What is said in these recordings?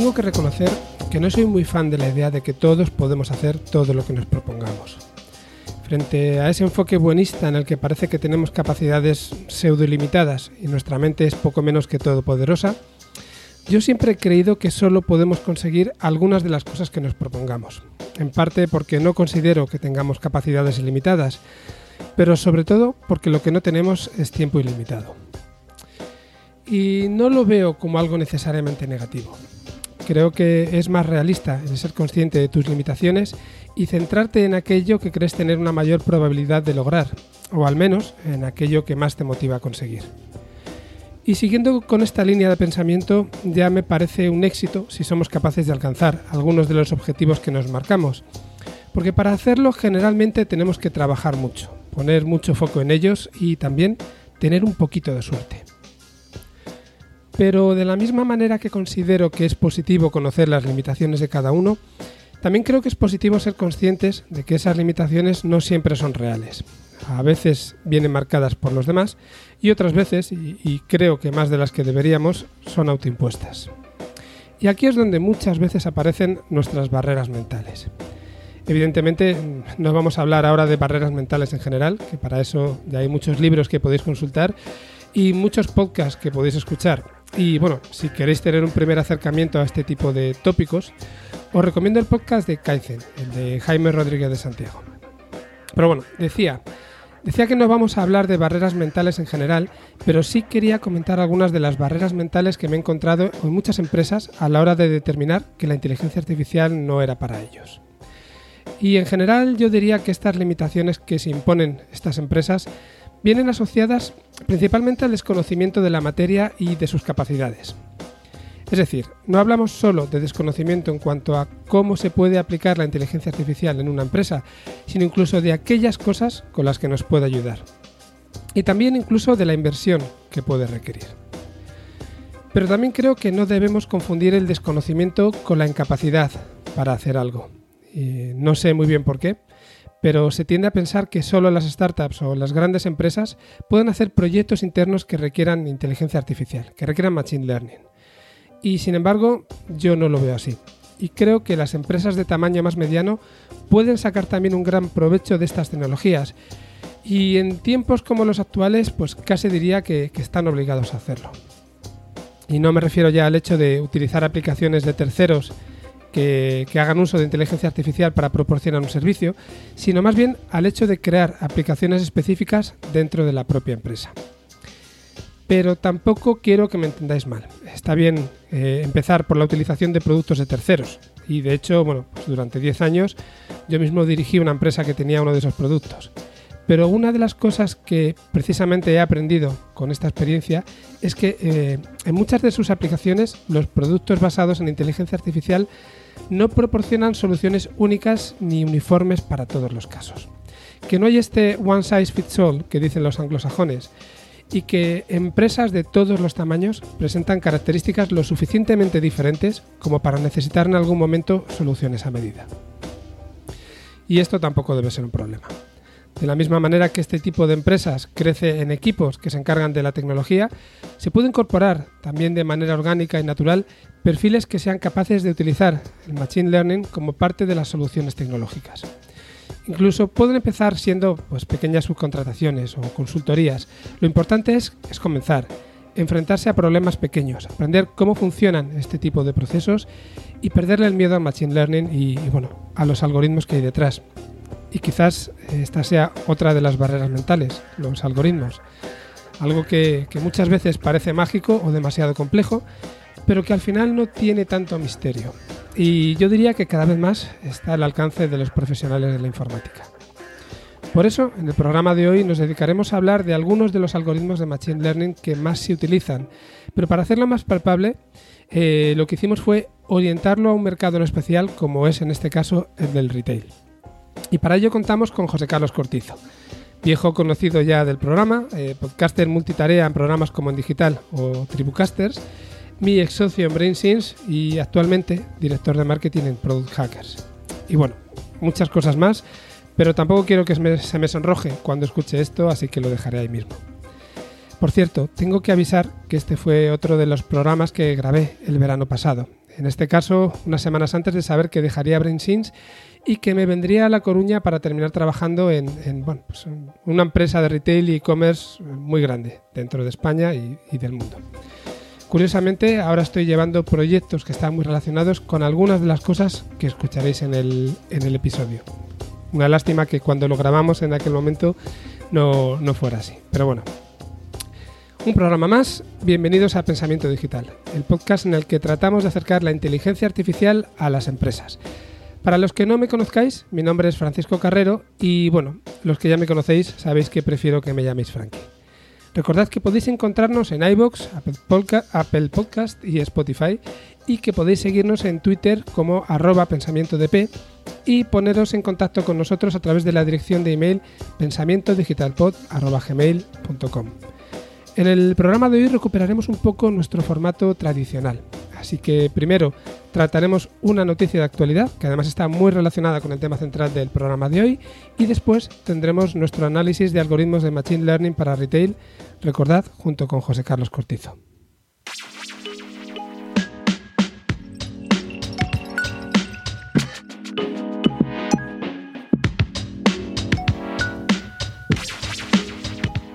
tengo que reconocer que no soy muy fan de la idea de que todos podemos hacer todo lo que nos propongamos. Frente a ese enfoque buenista en el que parece que tenemos capacidades pseudo ilimitadas y nuestra mente es poco menos que todopoderosa, yo siempre he creído que solo podemos conseguir algunas de las cosas que nos propongamos. En parte porque no considero que tengamos capacidades ilimitadas, pero sobre todo porque lo que no tenemos es tiempo ilimitado. Y no lo veo como algo necesariamente negativo. Creo que es más realista el ser consciente de tus limitaciones y centrarte en aquello que crees tener una mayor probabilidad de lograr, o al menos en aquello que más te motiva a conseguir. Y siguiendo con esta línea de pensamiento, ya me parece un éxito si somos capaces de alcanzar algunos de los objetivos que nos marcamos. Porque para hacerlo generalmente tenemos que trabajar mucho, poner mucho foco en ellos y también tener un poquito de suerte. Pero de la misma manera que considero que es positivo conocer las limitaciones de cada uno, también creo que es positivo ser conscientes de que esas limitaciones no siempre son reales. A veces vienen marcadas por los demás y otras veces, y, creo que más de las que deberíamos, son autoimpuestas. Y aquí es donde muchas veces aparecen nuestras barreras mentales. Evidentemente no vamos a hablar ahora de barreras mentales en general, que para eso ya hay muchos libros que podéis consultar y muchos podcasts que podéis escuchar. Y bueno, si queréis tener un primer acercamiento a este tipo de tópicos, os recomiendo el podcast de Kaizen, el de Jaime Rodríguez de Santiago. Pero bueno, decía, decía que no vamos a hablar de barreras mentales en general, pero sí quería comentar algunas de las barreras mentales que me he encontrado en muchas empresas a la hora de determinar que la inteligencia artificial no era para ellos. Y en general yo diría que estas limitaciones que se imponen estas empresas vienen asociadas principalmente al desconocimiento de la materia y de sus capacidades. Es decir, no hablamos solo de desconocimiento en cuanto a cómo se puede aplicar la inteligencia artificial en una empresa, sino incluso de aquellas cosas con las que nos puede ayudar. Y también incluso de la inversión que puede requerir. Pero también creo que no debemos confundir el desconocimiento con la incapacidad para hacer algo. no sé muy bien por qué, pero se tiende a pensar que solo las startups o las grandes empresas pueden hacer proyectos internos que requieran inteligencia artificial, que requieran machine learning. Y sin embargo, yo no lo veo así. Y creo que las empresas de tamaño más mediano pueden sacar también un gran provecho de estas tecnologías. Y en tiempos como los actuales, pues casi diría que, están obligados a hacerlo. Y no me refiero ya al hecho de utilizar aplicaciones de terceros que, hagan uso de inteligencia artificial para proporcionar un servicio, sino más bien al hecho de crear aplicaciones específicas dentro de la propia empresa pero tampoco quiero que me entendáis mal. Está bien eh, empezar por la utilización de productos de terceros. Y de hecho, bueno, pues durante 10 años yo mismo dirigí una empresa que tenía uno de esos productos. Pero una de las cosas que precisamente he aprendido con esta experiencia es que eh, en muchas de sus aplicaciones los productos basados en inteligencia artificial no proporcionan soluciones únicas ni uniformes para todos los casos. Que no hay este one size fits all que dicen los anglosajones, y que empresas de todos los tamaños presentan características lo suficientemente diferentes como para necesitar en algún momento soluciones a medida. Y esto tampoco debe ser un problema. De la misma manera que este tipo de empresas crece en equipos que se encargan de la tecnología, se puede incorporar también de manera orgánica y natural perfiles que sean capaces de utilizar el Machine Learning como parte de las soluciones tecnológicas. Incluso pueden empezar siendo pues, pequeñas subcontrataciones o consultorías. Lo importante es, comenzar, enfrentarse a problemas pequeños, aprender cómo funcionan este tipo de procesos y perderle el miedo al Machine Learning y, bueno, a los algoritmos que hay detrás. Y quizás esta sea otra de las barreras mentales, los algoritmos. Algo que muchas veces parece mágico o demasiado complejo, pero que al final no tiene tanto misterio y yo diría que cada vez más está al alcance de los profesionales de la informática. Por eso, en el programa de hoy nos dedicaremos a hablar de algunos de los algoritmos de Machine Learning que más se utilizan, pero para hacerlo más palpable, eh, lo que hicimos fue orientarlo a un mercado en especial como es en este caso el del retail. Y para ello contamos con José Carlos Cortizo, viejo conocido ya del programa, eh, podcaster multitarea en programas como en digital o Tribucasters, mi ex socio en BrainSense y actualmente director de marketing en Product Hackers. Y bueno, muchas cosas más, pero tampoco quiero que se me sonroje cuando escuche esto, así que lo dejaré ahí mismo. Por cierto, tengo que avisar que este fue otro de los programas que grabé el verano pasado, En este caso, unas semanas antes de saber que dejaría BrainSins y que me vendría a La Coruña para terminar trabajando en, pues una empresa de retail y e-commerce muy grande dentro de España y, del mundo. Curiosamente, ahora estoy llevando proyectos que están muy relacionados con algunas de las cosas que escucharéis en el, episodio. Una lástima que cuando lo grabamos en aquel momento no, no fuera así. Pero bueno, un programa más, bienvenidos a Pensamiento Digital, el podcast en el que tratamos de acercar la inteligencia artificial a las empresas. Para los que no me conozcáis, mi nombre es Francisco Carrero y bueno, los que ya me conocéis sabéis que prefiero que me llaméis Frankie. Recordad que podéis encontrarnos en iBox, Apple, Podcast y Spotify y que podéis seguirnos en Twitter como arroba pensamiento y poneros en contacto con nosotros a través de la dirección de email pensamientodigitalpod.gmail.com. En el programa de hoy recuperaremos un poco nuestro formato tradicional. Así que primero trataremos una noticia de actualidad, que además está muy relacionada con el tema central del programa de hoy, y después tendremos nuestro análisis de algoritmos de Machine Learning para retail, recordad, junto con José Carlos Cortizo.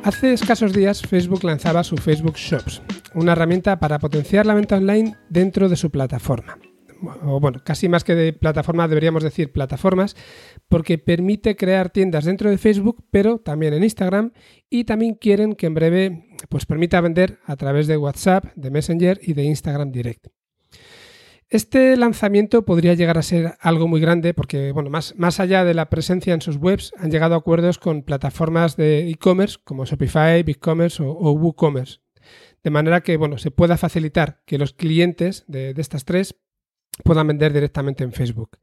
Hace escasos días Facebook lanzaba su Facebook Shops, una herramienta para potenciar la venta online dentro de su plataforma. O bueno, casi más que de plataforma deberíamos decir plataformas, porque permite crear tiendas dentro de Facebook, pero también en Instagram, y también quieren que en breve pues permita vender a través de WhatsApp, de Messenger y de Instagram Direct. Este lanzamiento podría llegar a ser algo muy grande porque, bueno, más, más allá de la presencia en sus webs, han llegado a acuerdos con plataformas de e-commerce como Shopify, BigCommerce o, WooCommerce. De manera que, bueno, se pueda facilitar que los clientes de, estas tres puedan vender directamente en Facebook.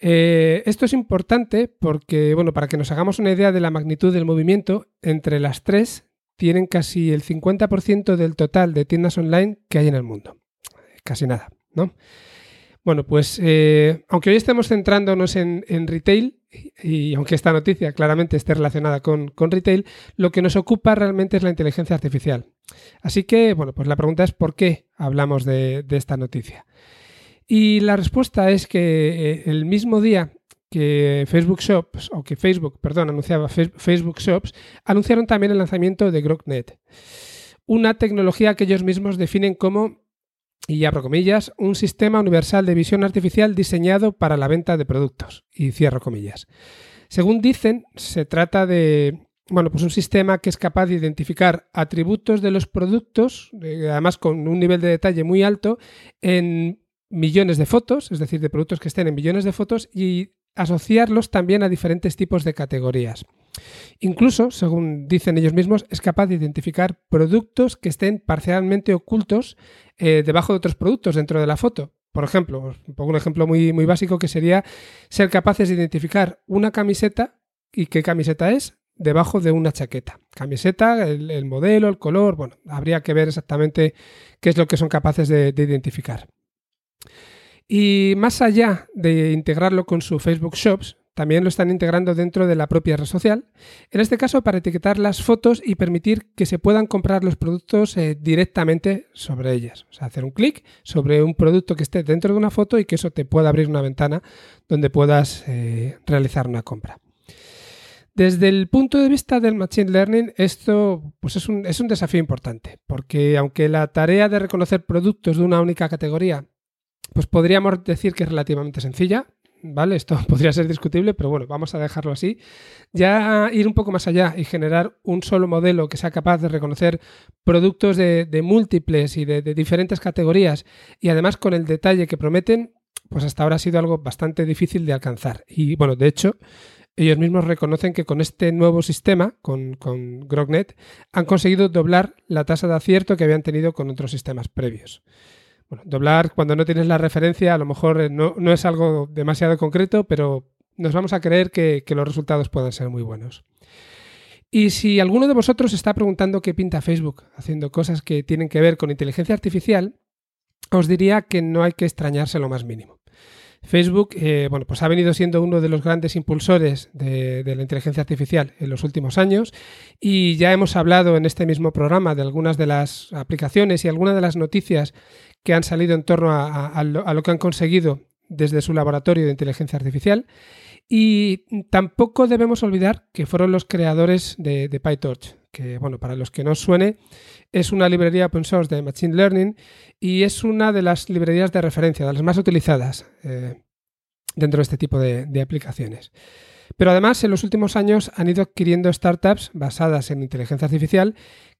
Eh, esto es importante porque, bueno, para que nos hagamos una idea de la magnitud del movimiento, entre las tres tienen casi el 50% del total de tiendas online que hay en el mundo. Casi nada. ¿No? Bueno, pues eh, aunque hoy estemos centrándonos en, retail, y, aunque esta noticia claramente esté relacionada con, retail, lo que nos ocupa realmente es la inteligencia artificial. Así que, bueno, pues la pregunta es ¿por qué hablamos de, esta noticia? Y la respuesta es que eh, el mismo día que Facebook Shops, o que Facebook, perdón, anunciaba Facebook Shops, anunciaron también el lanzamiento de GrokNet, una tecnología que ellos mismos definen como y abro comillas, un sistema universal de visión artificial diseñado para la venta de productos. Y cierro comillas. Según dicen, se trata de bueno, pues un sistema que es capaz de identificar atributos de los productos, además con un nivel de detalle muy alto, en millones de fotos, es decir, de productos que estén en millones de fotos, y asociarlos también a diferentes tipos de categorías. Incluso, según dicen ellos mismos, es capaz de identificar productos que estén parcialmente ocultos eh, debajo de otros productos dentro de la foto. Por ejemplo, pongo un ejemplo muy, muy básico que sería ser capaces de identificar una camiseta y qué camiseta es debajo de una chaqueta. Camiseta, el, modelo, el color, bueno, habría que ver exactamente qué es lo que son capaces de identificar. Y más allá de integrarlo con su Facebook Shops, también lo están integrando dentro de la propia red social, en este caso para etiquetar las fotos y permitir que se puedan comprar los productos eh, directamente sobre ellas. O sea, hacer un clic sobre un producto que esté dentro de una foto y que eso te pueda abrir una ventana donde puedas eh, realizar una compra. Desde el punto de vista del Machine Learning, esto pues es, un, es un desafío importante, porque aunque la tarea de reconocer productos de una única categoría pues podríamos decir que es relativamente sencilla, ¿vale? Esto podría ser discutible, pero bueno, vamos a dejarlo así. Ya ir un poco más allá y generar un solo modelo que sea capaz de reconocer productos de, múltiples y de, diferentes categorías y además con el detalle que prometen, pues hasta ahora ha sido algo bastante difícil de alcanzar. Y bueno, de hecho, ellos mismos reconocen que con este nuevo sistema, con, con GrogNet, han conseguido doblar la tasa de acierto que habían tenido con otros sistemas previos. Bueno, doblar cuando no tienes la referencia a lo mejor eh, no, es algo demasiado concreto, pero nos vamos a creer que, los resultados puedan ser muy buenos. Y si alguno de vosotros está preguntando qué pinta Facebook haciendo cosas que tienen que ver con inteligencia artificial, os diría que no hay que extrañarse lo más mínimo. Facebook, eh, bueno, pues ha venido siendo uno de los grandes impulsores de, la inteligencia artificial en los últimos años y ya hemos hablado en este mismo programa de algunas de las aplicaciones y algunas de las noticias que han salido en torno a, lo, que han conseguido desde su laboratorio de inteligencia artificial. Y tampoco debemos olvidar que fueron los creadores de, PyTorch, que, bueno, para los que no suene, es una librería open source de Machine Learning y es una de las librerías de referencia, de las más utilizadas eh, dentro de este tipo de aplicaciones. Pero además, en los últimos años han ido adquiriendo startups basadas en inteligencia artificial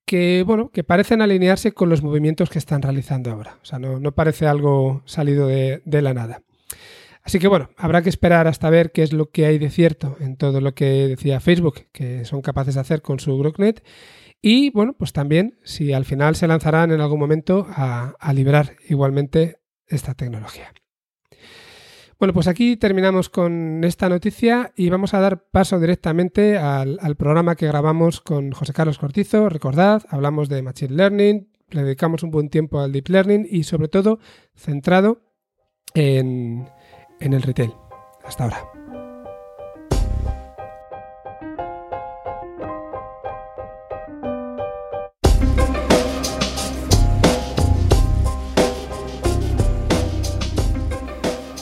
que, bueno, que parecen alinearse con los movimientos que están realizando ahora. O sea, no, parece algo salido de, la nada. Así que bueno, habrá que esperar hasta ver qué es lo que hay de cierto en todo lo que decía Facebook, que son capaces de hacer con su GrokNet. Y bueno, pues también si al final se lanzarán en algún momento a, a liberar igualmente esta tecnología. Bueno, pues aquí terminamos con esta noticia y vamos a dar paso directamente al, programa que grabamos con José Carlos Cortizo. Recordad, hablamos de Machine Learning, le dedicamos un buen tiempo al Deep Learning y sobre todo centrado en, el retail. Hasta ahora.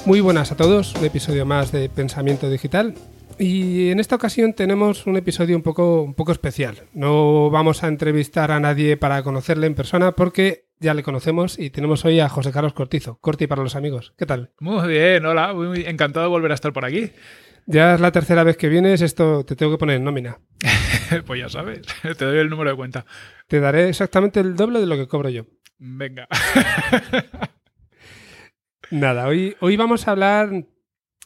Muy buenas a todos, un episodio más de Pensamiento Digital. Y en esta ocasión tenemos un episodio un poco, un poco especial. No vamos a entrevistar a nadie para conocerle en persona porque ya le conocemos y tenemos hoy a José Carlos Cortizo. Corti para los amigos. ¿Qué tal? Muy bien, hola, muy encantado de volver a estar por aquí. Ya es la tercera vez que vienes, esto te tengo que poner en nómina. pues ya sabes, te doy el número de cuenta. Te daré exactamente el doble de lo que cobro yo. Venga. Nada, hoy, hoy vamos a hablar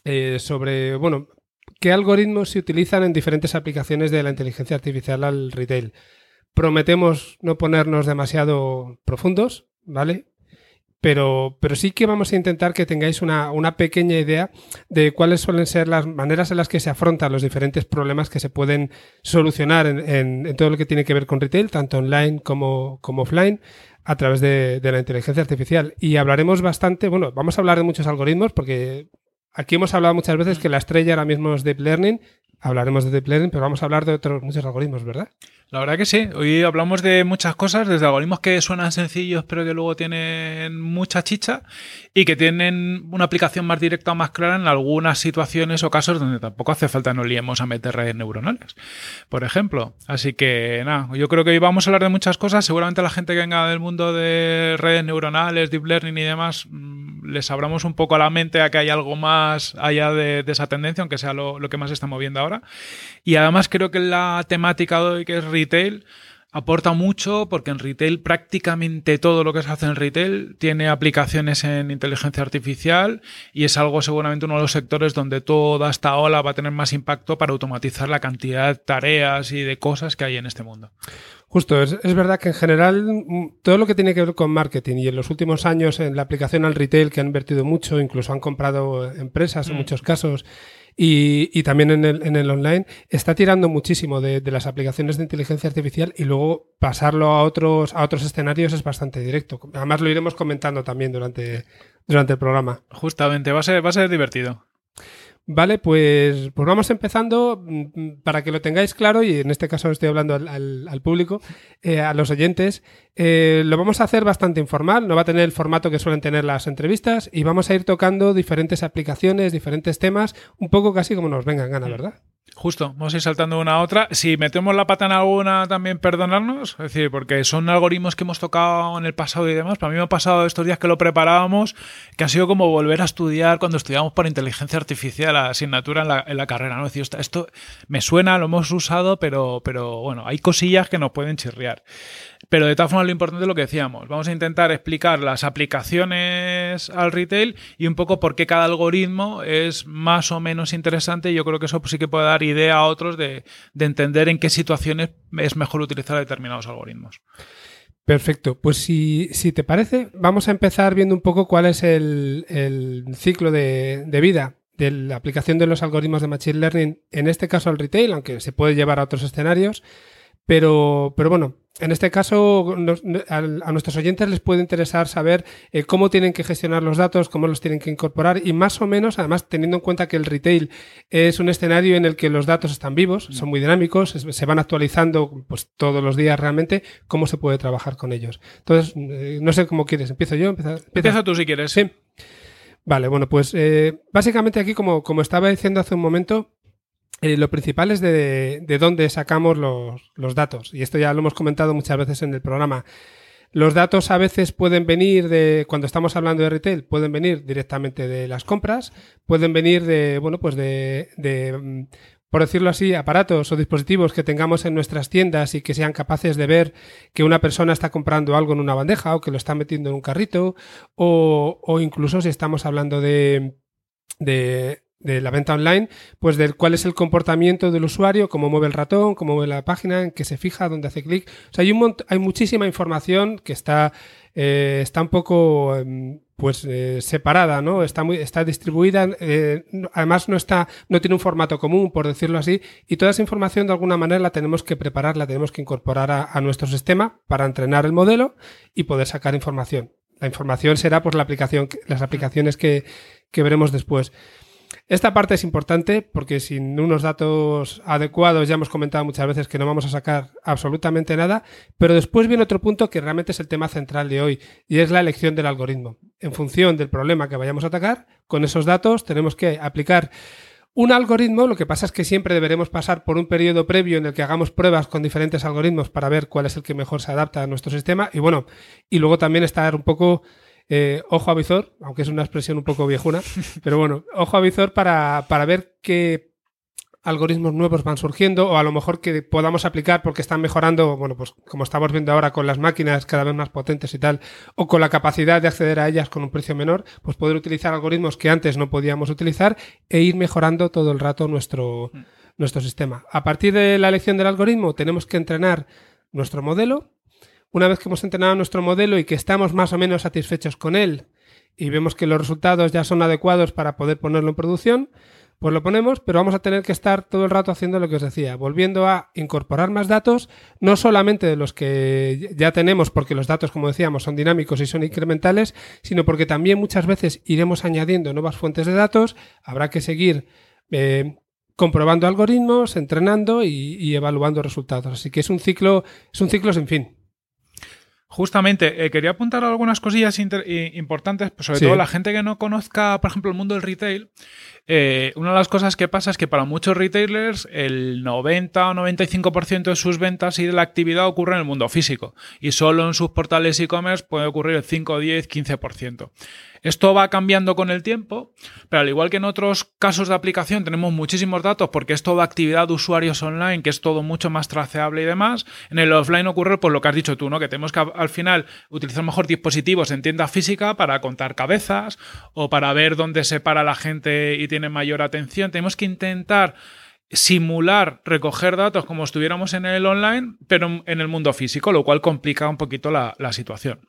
eh, sobre, bueno, qué algoritmos se utilizan en diferentes aplicaciones de la inteligencia artificial al retail. Prometemos no ponernos demasiado profundos, ¿vale? Pero, pero sí que vamos a intentar que tengáis una, pequeña idea de cuáles suelen ser las maneras en las que se afrontan los diferentes problemas que se pueden solucionar en, todo lo que tiene que ver con retail, tanto online como, como offline, a través de, la inteligencia artificial. Y hablaremos bastante, bueno, vamos a hablar de muchos algoritmos porque aquí hemos hablado muchas veces que la estrella ahora mismo es Deep Learning. Hablaremos de Deep Learning, pero vamos a hablar de otros muchos algoritmos, ¿verdad? La verdad que sí. Hoy hablamos de muchas cosas, desde algoritmos que suenan sencillos pero que luego tienen mucha chicha y que tienen una aplicación más directa o más clara en algunas situaciones o casos donde tampoco hace falta no liemos a meter redes neuronales, por ejemplo. Así que nada, yo creo que hoy vamos a hablar de muchas cosas. Seguramente la gente que venga del mundo de redes neuronales, deep learning y demás, mm, les abramos un poco a la mente a que hay algo más allá de, esa tendencia, aunque sea lo, lo que más está moviendo ahora. Y además creo que la temática de hoy, que es retail, aporta mucho porque en retail prácticamente todo lo que se hace en retail tiene aplicaciones en inteligencia artificial y es algo seguramente uno de los sectores donde toda esta ola va a tener más impacto para automatizar la cantidad de tareas y de cosas que hay en este mundo. Justo, es, verdad que en general mm, todo lo que tiene que ver con marketing y en los últimos años en la aplicación al retail que han invertido mucho, incluso han comprado empresas en mm. muchos casos y, también en el, en el, online, está tirando muchísimo de, las aplicaciones de inteligencia artificial y luego pasarlo a otros, a otros escenarios es bastante directo. Además lo iremos comentando también durante, durante el programa. Justamente, va a ser, va a ser divertido. Vale, pues, pues vamos empezando mm, para que lo tengáis claro y en este caso estoy hablando al, público, eh, a los oyentes. Eh, lo vamos a hacer bastante informal, no va a tener el formato que suelen tener las entrevistas y vamos a ir tocando diferentes aplicaciones, diferentes temas, un poco casi como nos vengan gana, ¿verdad? Justo, vamos a ir saltando una a otra. Si metemos la pata en alguna, también perdonarnos. Es decir, porque son algoritmos que hemos tocado en el pasado y demás. Para mí me ha pasado estos días que lo preparábamos, que ha sido como volver a estudiar cuando estudiamos por inteligencia artificial la asignatura en la, en la carrera. ¿no? Es decir, esto me suena, lo hemos usado, pero, pero bueno, hay cosillas que nos pueden chirriar. Pero de todas formas, lo importante es lo que decíamos. Vamos a intentar explicar las aplicaciones al retail y un poco por qué cada algoritmo es más o menos interesante. Yo creo que eso sí que puede dar idea a otros de, entender en qué situaciones es mejor utilizar determinados algoritmos. Perfecto. Pues si, te parece, vamos a empezar viendo un poco cuál es el, ciclo de, de, vida de la aplicación de los algoritmos de Machine Learning, en este caso al retail, aunque se puede llevar a otros escenarios. Pero, pero bueno, en este caso, a, nuestros oyentes les puede interesar saber eh, cómo tienen que gestionar los datos, cómo los tienen que incorporar y más o menos, además, teniendo en cuenta que el retail es un escenario en el que los datos están vivos, son muy dinámicos, se van actualizando pues, todos los días realmente, cómo se puede trabajar con ellos. Entonces, eh, no sé cómo quieres. ¿Empiezo yo? Empieza, tú si quieres. Sí. Vale, bueno, pues eh, básicamente aquí, como, como estaba diciendo hace un momento, eh, lo principal es de, dónde sacamos los, datos. Y esto ya lo hemos comentado muchas veces en el programa. Los datos a veces pueden venir de, cuando estamos hablando de retail, pueden venir directamente de las compras, pueden venir de, bueno, pues de, de mm, por decirlo así, aparatos o dispositivos que tengamos en nuestras tiendas y que sean capaces de ver que una persona está comprando algo en una bandeja o que lo está metiendo en un carrito, o, o incluso si estamos hablando de, de de la venta online, pues del cuál es el comportamiento del usuario, cómo mueve el ratón, cómo mueve la página, en qué se fija, dónde hace clic. O sea, hay, un hay muchísima información que está, eh, está un poco em, pues eh, separada, ¿no? Está muy, está distribuida, eh, además no está, no tiene un formato común, por decirlo así, y toda esa información de alguna manera la tenemos que preparar, la tenemos que incorporar a, nuestro sistema para entrenar el modelo y poder sacar información. La información será pues la aplicación, las aplicaciones que, que veremos después. Esta parte es importante porque sin unos datos adecuados ya hemos comentado muchas veces que no vamos a sacar absolutamente nada, pero después viene otro punto que realmente es el tema central de hoy y es la elección del algoritmo. En función del problema que vayamos a atacar, con esos datos tenemos que aplicar un algoritmo, lo que pasa es que siempre deberemos pasar por un periodo previo en el que hagamos pruebas con diferentes algoritmos para ver cuál es el que mejor se adapta a nuestro sistema y bueno, y luego también estar un poco eh, ojo a visor, aunque es una expresión un poco viejuna, pero bueno, ojo a visor para, para ver qué algoritmos nuevos van surgiendo o a lo mejor que podamos aplicar porque están mejorando, bueno, pues como estamos viendo ahora con las máquinas cada vez más potentes y tal, o con la capacidad de acceder a ellas con un precio menor, pues poder utilizar algoritmos que antes no podíamos utilizar e ir mejorando todo el rato nuestro, mm. nuestro sistema. A partir de la elección del algoritmo tenemos que entrenar nuestro modelo una vez que hemos entrenado nuestro modelo y que estamos más o menos satisfechos con él y vemos que los resultados ya son adecuados para poder ponerlo en producción, pues lo ponemos, pero vamos a tener que estar todo el rato haciendo lo que os decía, volviendo a incorporar más datos, no solamente de los que ya tenemos, porque los datos, como decíamos, son dinámicos y son incrementales, sino porque también muchas veces iremos añadiendo nuevas fuentes de datos, habrá que seguir eh, comprobando algoritmos, entrenando y, y, evaluando resultados. Así que es un ciclo, es un ciclo sin fin. Justamente, eh, quería apuntar algunas cosillas importantes, pues sobre todo la gente que no conozca, por ejemplo, el mundo del retail. Eh, una de las cosas que pasa es que para muchos retailers el 90 o 95% de sus ventas y de la actividad ocurre en el mundo físico y solo en sus portales e-commerce puede ocurrir el 5, 10, 15%. Esto va cambiando con el tiempo, pero al igual que en otros casos de aplicación tenemos muchísimos datos porque es toda actividad de usuarios online, que es todo mucho más traceable y demás, en el offline ocurre pues lo que has dicho tú, ¿no? Que tenemos que al final utilizar mejor dispositivos en tienda física para contar cabezas o para ver dónde se para la gente y tiene mayor atención. Tenemos que intentar simular recoger datos como estuviéramos en el online, pero en el mundo físico, lo cual complica un poquito la situación.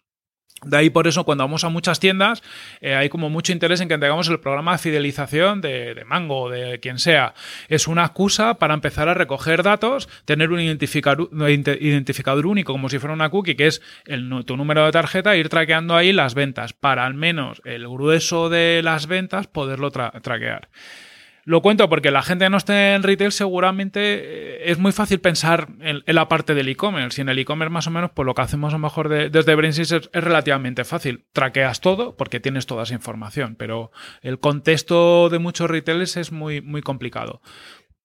De ahí por eso cuando vamos a muchas tiendas eh, hay como mucho interés en que tengamos el programa de fidelización de, Mango de quien sea. Es una excusa para empezar a recoger datos, tener un identificador, único como si fuera una cookie que es el, tu número de tarjeta ir traqueando ahí las ventas para al menos el grueso de las ventas poderlo traquear. Lo cuento porque la gente que no esté en retail seguramente eh, es muy fácil pensar en, la parte del e-commerce. Y en el e-commerce más o menos, pues lo que hacemos a lo mejor desde Brainsys es, es, relativamente fácil. Traqueas todo porque tienes toda esa información, pero el contexto de muchos retailers es muy, muy complicado.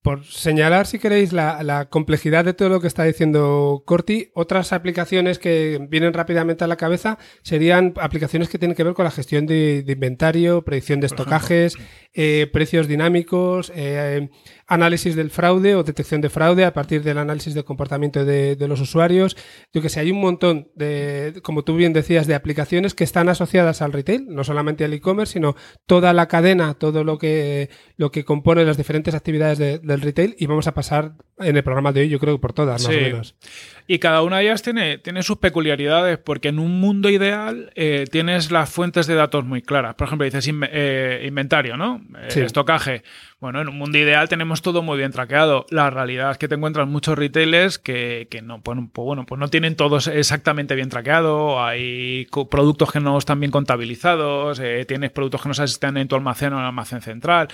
Por señalar, si queréis, la, complejidad de todo lo que está diciendo Corti, otras aplicaciones que vienen rápidamente a la cabeza serían aplicaciones que tienen que ver con la gestión de, inventario, predicción de estocajes, eh, precios dinámicos, eh, análisis del fraude o detección de fraude a partir del análisis del comportamiento de, los usuarios. Yo que sé, hay un montón de, como tú bien decías, de aplicaciones que están asociadas al retail, no solamente al e-commerce, sino toda la cadena, todo lo que, lo que compone las diferentes actividades de del retail y vamos a pasar en el programa de hoy, yo creo que por todas, más o menos. Y cada una de ellas tiene, tiene sus peculiaridades, porque en un mundo ideal eh, tienes las fuentes de datos muy claras. Por ejemplo, dices eh, inventario, ¿no? Eh, estocaje. Bueno, en un mundo ideal tenemos todo muy bien traqueado. La realidad es que te encuentras muchos retailers que, que no, pues, pues, bueno, pues no tienen todos exactamente bien traqueado. Hay productos que no están bien contabilizados, tienes productos que no sabes si están en tu almacén o en el almacén central.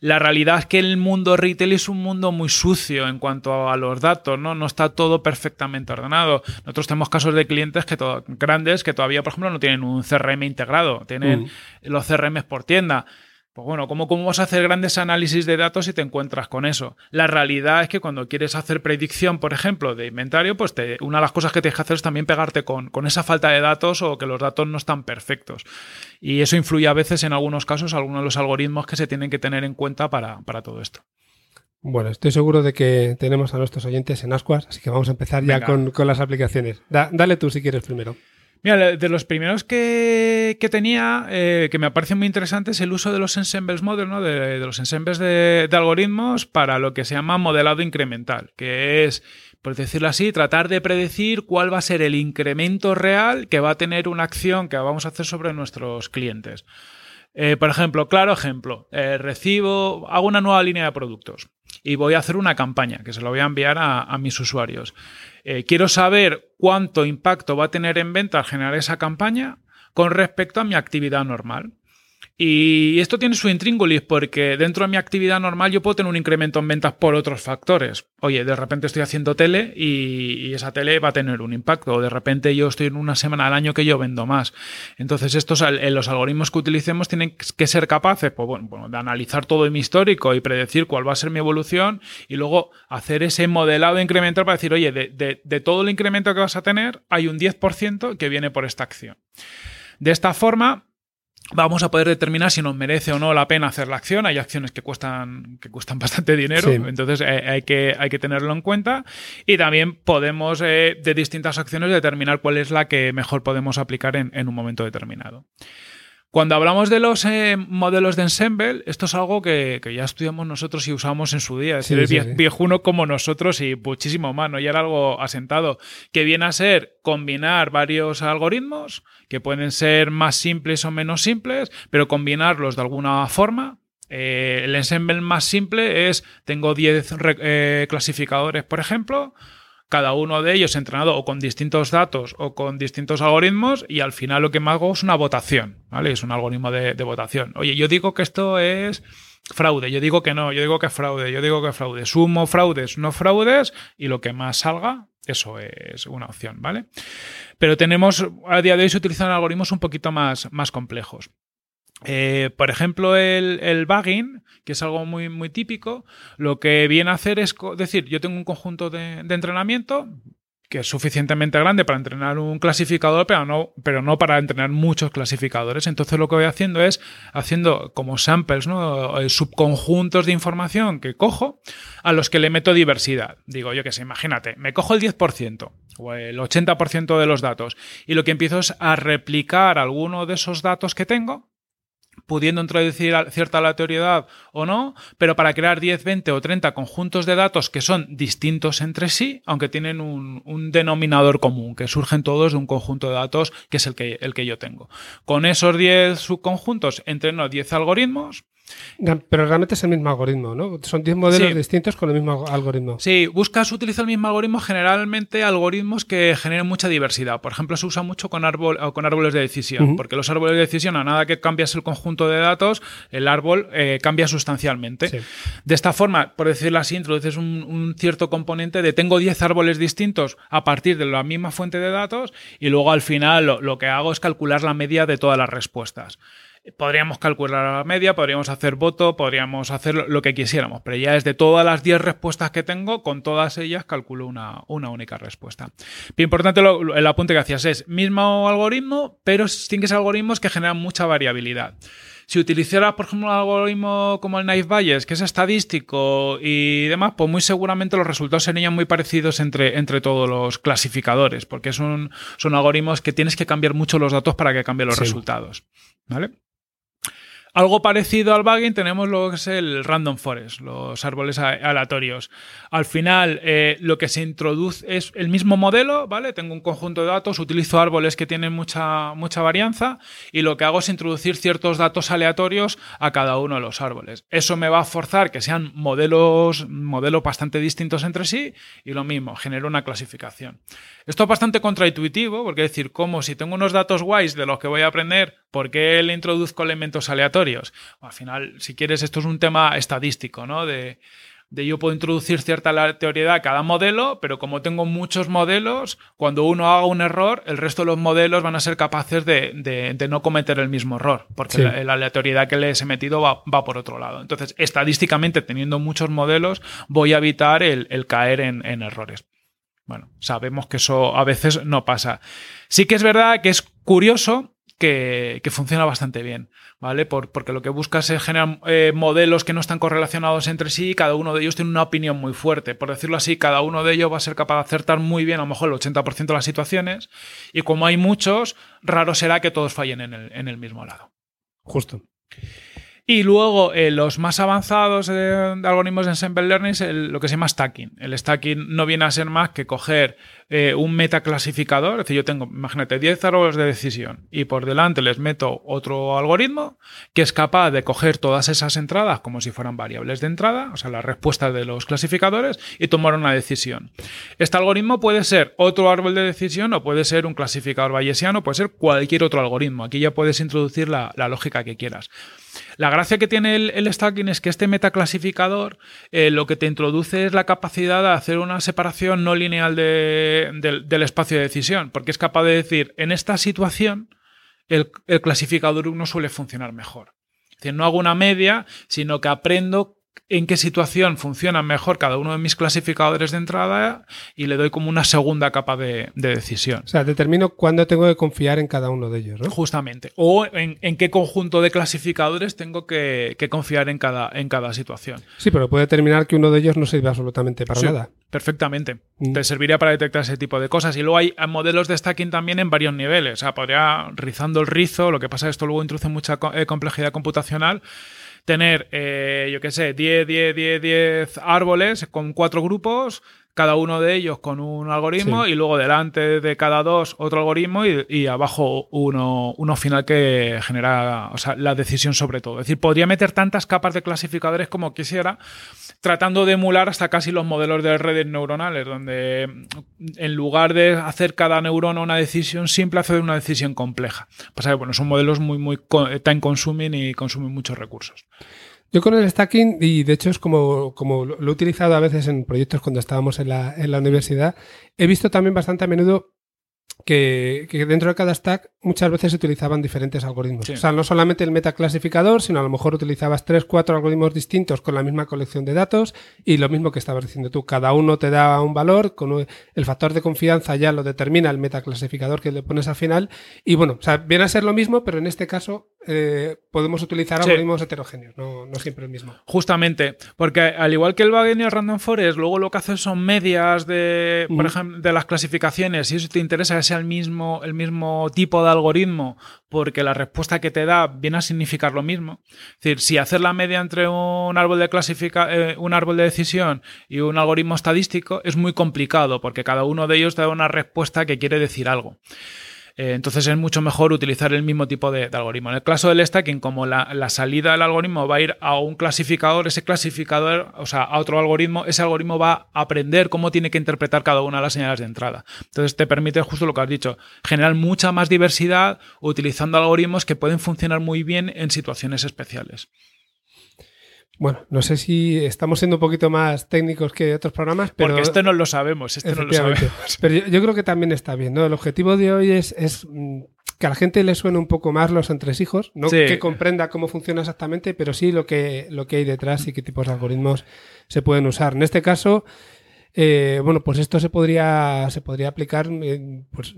La realidad es que el mundo retail es un mundo muy sucio en cuanto a los datos, ¿no? No está todo perfectamente ordenado. Nosotros tenemos casos de clientes que grandes que todavía, por ejemplo, no tienen un CRM integrado, tienen mm. los CRM por tienda. Pues bueno, ¿cómo, ¿cómo vas a hacer grandes análisis de datos si te encuentras con eso? La realidad es que cuando quieres hacer predicción, por ejemplo, de inventario, pues te, una de las cosas que tienes que hacer es también pegarte con, con, esa falta de datos o que los datos no están perfectos. Y eso influye a veces en algunos casos, algunos de los algoritmos que se tienen que tener en cuenta para, todo esto. Bueno, estoy seguro de que tenemos a nuestros oyentes en Ascuas, así que vamos a empezar ya con, las aplicaciones. dale tú si quieres primero. Mira, de los primeros que, tenía, eh, que me parecen muy interesantes, el uso de los ensembles model, ¿no? de, los ensembles de, algoritmos para lo que se llama modelado incremental, que es, por decirlo así, tratar de predecir cuál va a ser el incremento real que va a tener una acción que vamos a hacer sobre nuestros clientes. Eh, por ejemplo, claro ejemplo, eh, recibo, hago una nueva línea de productos y voy a hacer una campaña que se lo voy a enviar a mis usuarios. Eh, quiero saber cuánto impacto va a tener en venta al generar esa campaña con respecto a mi actividad normal. Y esto tiene su intríngulis porque dentro de mi actividad normal yo puedo tener un incremento en ventas por otros factores. Oye, de repente estoy haciendo tele y, esa tele va a tener un impacto. O de repente yo estoy en una semana al año que yo vendo más. Entonces estos, los algoritmos que utilicemos tienen que ser capaces pues, bueno, de analizar todo mi histórico y predecir cuál va a ser mi evolución y luego hacer ese modelado incremental para decir, oye, de, de todo el incremento que vas a tener hay un 10% que viene por esta acción. De esta forma, vamos a poder determinar si nos merece o no la pena hacer la acción. Hay acciones que cuestan, que cuestan bastante dinero, entonces eh, hay, que, hay que tenerlo en cuenta. Y también podemos, eh, de distintas acciones, determinar cuál es la que mejor podemos aplicar en un momento determinado. Cuando hablamos de los eh, modelos de ensemble, esto es algo que, ya estudiamos nosotros y usamos en su día. Es decir, viejuno como nosotros y muchísimo más, ¿no? Ya era algo asentado. Que viene a ser combinar varios algoritmos, que pueden ser más simples o menos simples, pero combinarlos de alguna forma. Eh, el ensemble más simple es, tengo 10 eh, clasificadores, por ejemplo, cada uno de ellos entrenado o con distintos datos o con distintos algoritmos y al final lo que me hago es una votación, ¿vale? Es un algoritmo de, votación. Oye, yo digo que esto es fraude, yo digo que no, yo digo que es fraude, yo digo que es fraude. Sumo fraudes, no fraudes y lo que más salga, eso es una opción, ¿vale? Pero tenemos, a día de hoy se utilizan algoritmos un poquito más, más complejos. Eh, por ejemplo, el, el bugging, que es algo muy, muy típico, lo que viene a hacer es decir, yo tengo un conjunto de, entrenamiento que es suficientemente grande para entrenar un clasificador, pero no, pero no para entrenar muchos clasificadores. Entonces lo que voy haciendo es haciendo como samples, ¿no? Eh, subconjuntos de información que cojo a los que le meto diversidad. Digo, yo que sé, imagínate, me cojo el 10% o el 80% de los datos y lo que empiezo es a replicar alguno de esos datos que tengo pudiendo introducir cierta aleatoriedad o no, pero para crear 10, 20 o 30 conjuntos de datos que son distintos entre sí, aunque tienen un, denominador común, que surgen todos de un conjunto de datos que es el que, el que yo tengo. Con esos 10 subconjuntos entreno 10 algoritmos pero realmente es el mismo algoritmo, ¿no? Son 10 modelos distintos con el mismo algoritmo. Sí, buscas utilizar el mismo algoritmo, generalmente algoritmos que generen mucha diversidad. Por ejemplo, se usa mucho con, árbol, con árboles de decisión, porque los árboles de decisión, a nada que cambias el conjunto de datos, el árbol eh, cambia sustancialmente. De esta forma, por decirlo así, introduces un, cierto componente de tengo 10 árboles distintos a partir de la misma fuente de datos y luego al final lo que hago es calcular la media de todas las respuestas. Podríamos calcular la media, podríamos hacer voto, podríamos hacer lo que quisiéramos, pero ya es de todas las 10 respuestas que tengo, con todas ellas calculo una, única respuesta. Bien importante el apunte que hacías es mismo algoritmo, pero tiene que ser algoritmos que generan mucha variabilidad. Si utilizara, por ejemplo, un algoritmo como el Knife Bayes, que es estadístico y demás, pues muy seguramente los resultados serían muy parecidos entre, entre todos los clasificadores, porque son, son algoritmos que tienes que cambiar mucho los datos para que cambien los resultados. ¿Vale? Algo parecido al bugging tenemos lo que es el random forest, los árboles aleatorios. Al final, eh, lo que se introduce es el mismo modelo, ¿vale? Tengo un conjunto de datos, utilizo árboles que tienen mucha, mucha varianza y lo que hago es introducir ciertos datos aleatorios a cada uno de los árboles. Eso me va a forzar que sean modelos, bastante distintos entre sí y lo mismo, genero una clasificación. Esto es bastante contraintuitivo, porque es decir, como si tengo unos datos guays de los que voy a aprender, ¿por qué le introduzco elementos aleatorios? Al final, si quieres, esto es un tema estadístico, ¿no? De, yo puedo introducir cierta aleatoriedad a cada modelo, pero como tengo muchos modelos, cuando uno haga un error, el resto de los modelos van a ser capaces de, no cometer el mismo error, porque la, aleatoriedad que les he metido va, por otro lado. Entonces, estadísticamente, teniendo muchos modelos, voy a evitar el, caer en errores. Bueno, sabemos que eso a veces no pasa. Sí que es verdad que es curioso que, funciona bastante bien, ¿vale? porque lo que buscas es generar eh, modelos que no están correlacionados entre sí y cada uno de ellos tiene una opinión muy fuerte. Por decirlo así, cada uno de ellos va a ser capaz de acertar muy bien, a lo mejor el 80% de las situaciones, y como hay muchos, raro será que todos fallen en el, en el mismo lado. Justo. Y luego eh, los más avanzados de algoritmos de Ensemble Learning es lo que se llama stacking. El stacking no viene a ser más que coger eh, un metaclasificador, es decir, yo tengo, imagínate, 10 árboles de decisión y por delante les meto otro algoritmo que es capaz de coger todas esas entradas como si fueran variables de entrada, o sea, las respuestas de los clasificadores y tomar una decisión. Este algoritmo puede ser otro árbol de decisión o puede ser un clasificador bayesiano, puede ser cualquier otro algoritmo. Aquí ya puedes introducir la lógica que quieras. La gracia que tiene el, stacking es que este metaclasificador eh, lo que te introduce es la capacidad de hacer una separación no lineal del espacio de decisión, porque es capaz de decir, en esta situación, el, el clasificador 1 suele funcionar mejor. Es decir, no hago una media, sino que aprendo en qué situación funcionan mejor cada uno de mis clasificadores de entrada y le doy como una segunda capa de, decisión. O sea, determino cuándo tengo que confiar en cada uno de ellos, ¿no? Justamente. O en, qué conjunto de clasificadores tengo que, confiar en cada, en cada situación. Sí, pero puede determinar que uno de ellos no sirve absolutamente para nada. Perfectamente. Mm. Te serviría para detectar ese tipo de cosas. Y luego hay modelos de stacking también en varios niveles. O sea, podría rizando el rizo, lo que pasa es que esto luego introduce mucha eh, complejidad computacional tener, eh, yo qué sé, 10, 10, 10, 10 árboles con cuatro grupos, cada uno de ellos con un algoritmo y luego delante de cada dos otro algoritmo y, abajo uno, uno, final que genera la decisión sobre todo. Es decir, podría meter tantas capas de clasificadores como quisiera, tratando de emular hasta casi los modelos de redes neuronales, donde en lugar de hacer cada neurona una decisión simple, hacer una decisión compleja. Pasa que, bueno, son modelos muy, muy time consuming y consumen muchos recursos. Yo con el stacking, y de hecho es como, como lo he utilizado a veces en proyectos cuando estábamos en la, en la universidad, he visto también bastante a menudo que, dentro de cada stack muchas veces se utilizaban diferentes algoritmos. O sea, no solamente el metaclasificador, sino a lo mejor utilizabas tres, cuatro algoritmos distintos con la misma colección de datos y lo mismo que estabas diciendo tú. Cada uno te da un valor, con el factor de confianza ya lo determina el metaclasificador que le pones al final. Y bueno, o sea, viene a ser lo mismo, pero en este caso eh, podemos utilizar algoritmos heterogéneos, no, siempre el mismo. Justamente, porque al igual que el Wagen y el Random Forest, luego lo que haces son medias de, por ejemplo, de las clasificaciones. Si eso te interesa que sea el mismo, el mismo tipo de algoritmo, porque la respuesta que te da viene a significar lo mismo. Es decir, si hacer la media entre un árbol de clasifica, eh, un árbol de decisión y un algoritmo estadístico es muy complicado, porque cada uno de ellos te da una respuesta que quiere decir algo. Eh, entonces es mucho mejor utilizar el mismo tipo de, algoritmo. En el caso del stacking, como la, salida del algoritmo va a ir a un clasificador, ese clasificador, o sea, a otro algoritmo, ese algoritmo va a aprender cómo tiene que interpretar cada una de las señales de entrada. Entonces te permite justo lo que has dicho, generar mucha más diversidad utilizando algoritmos que pueden funcionar muy bien en situaciones especiales. Bueno, no sé si estamos siendo un poquito más técnicos que otros programas, pero... Porque esto no lo sabemos, esto no lo sabemos. Pero yo, creo que también está bien, ¿no? El objetivo de hoy es, mm, que a la gente le suene un poco más los entresijos, no que comprenda cómo funciona exactamente, pero sí lo que, lo que hay detrás y qué tipos de algoritmos se pueden usar. En este caso, eh, bueno, pues esto se podría, se podría aplicar pues,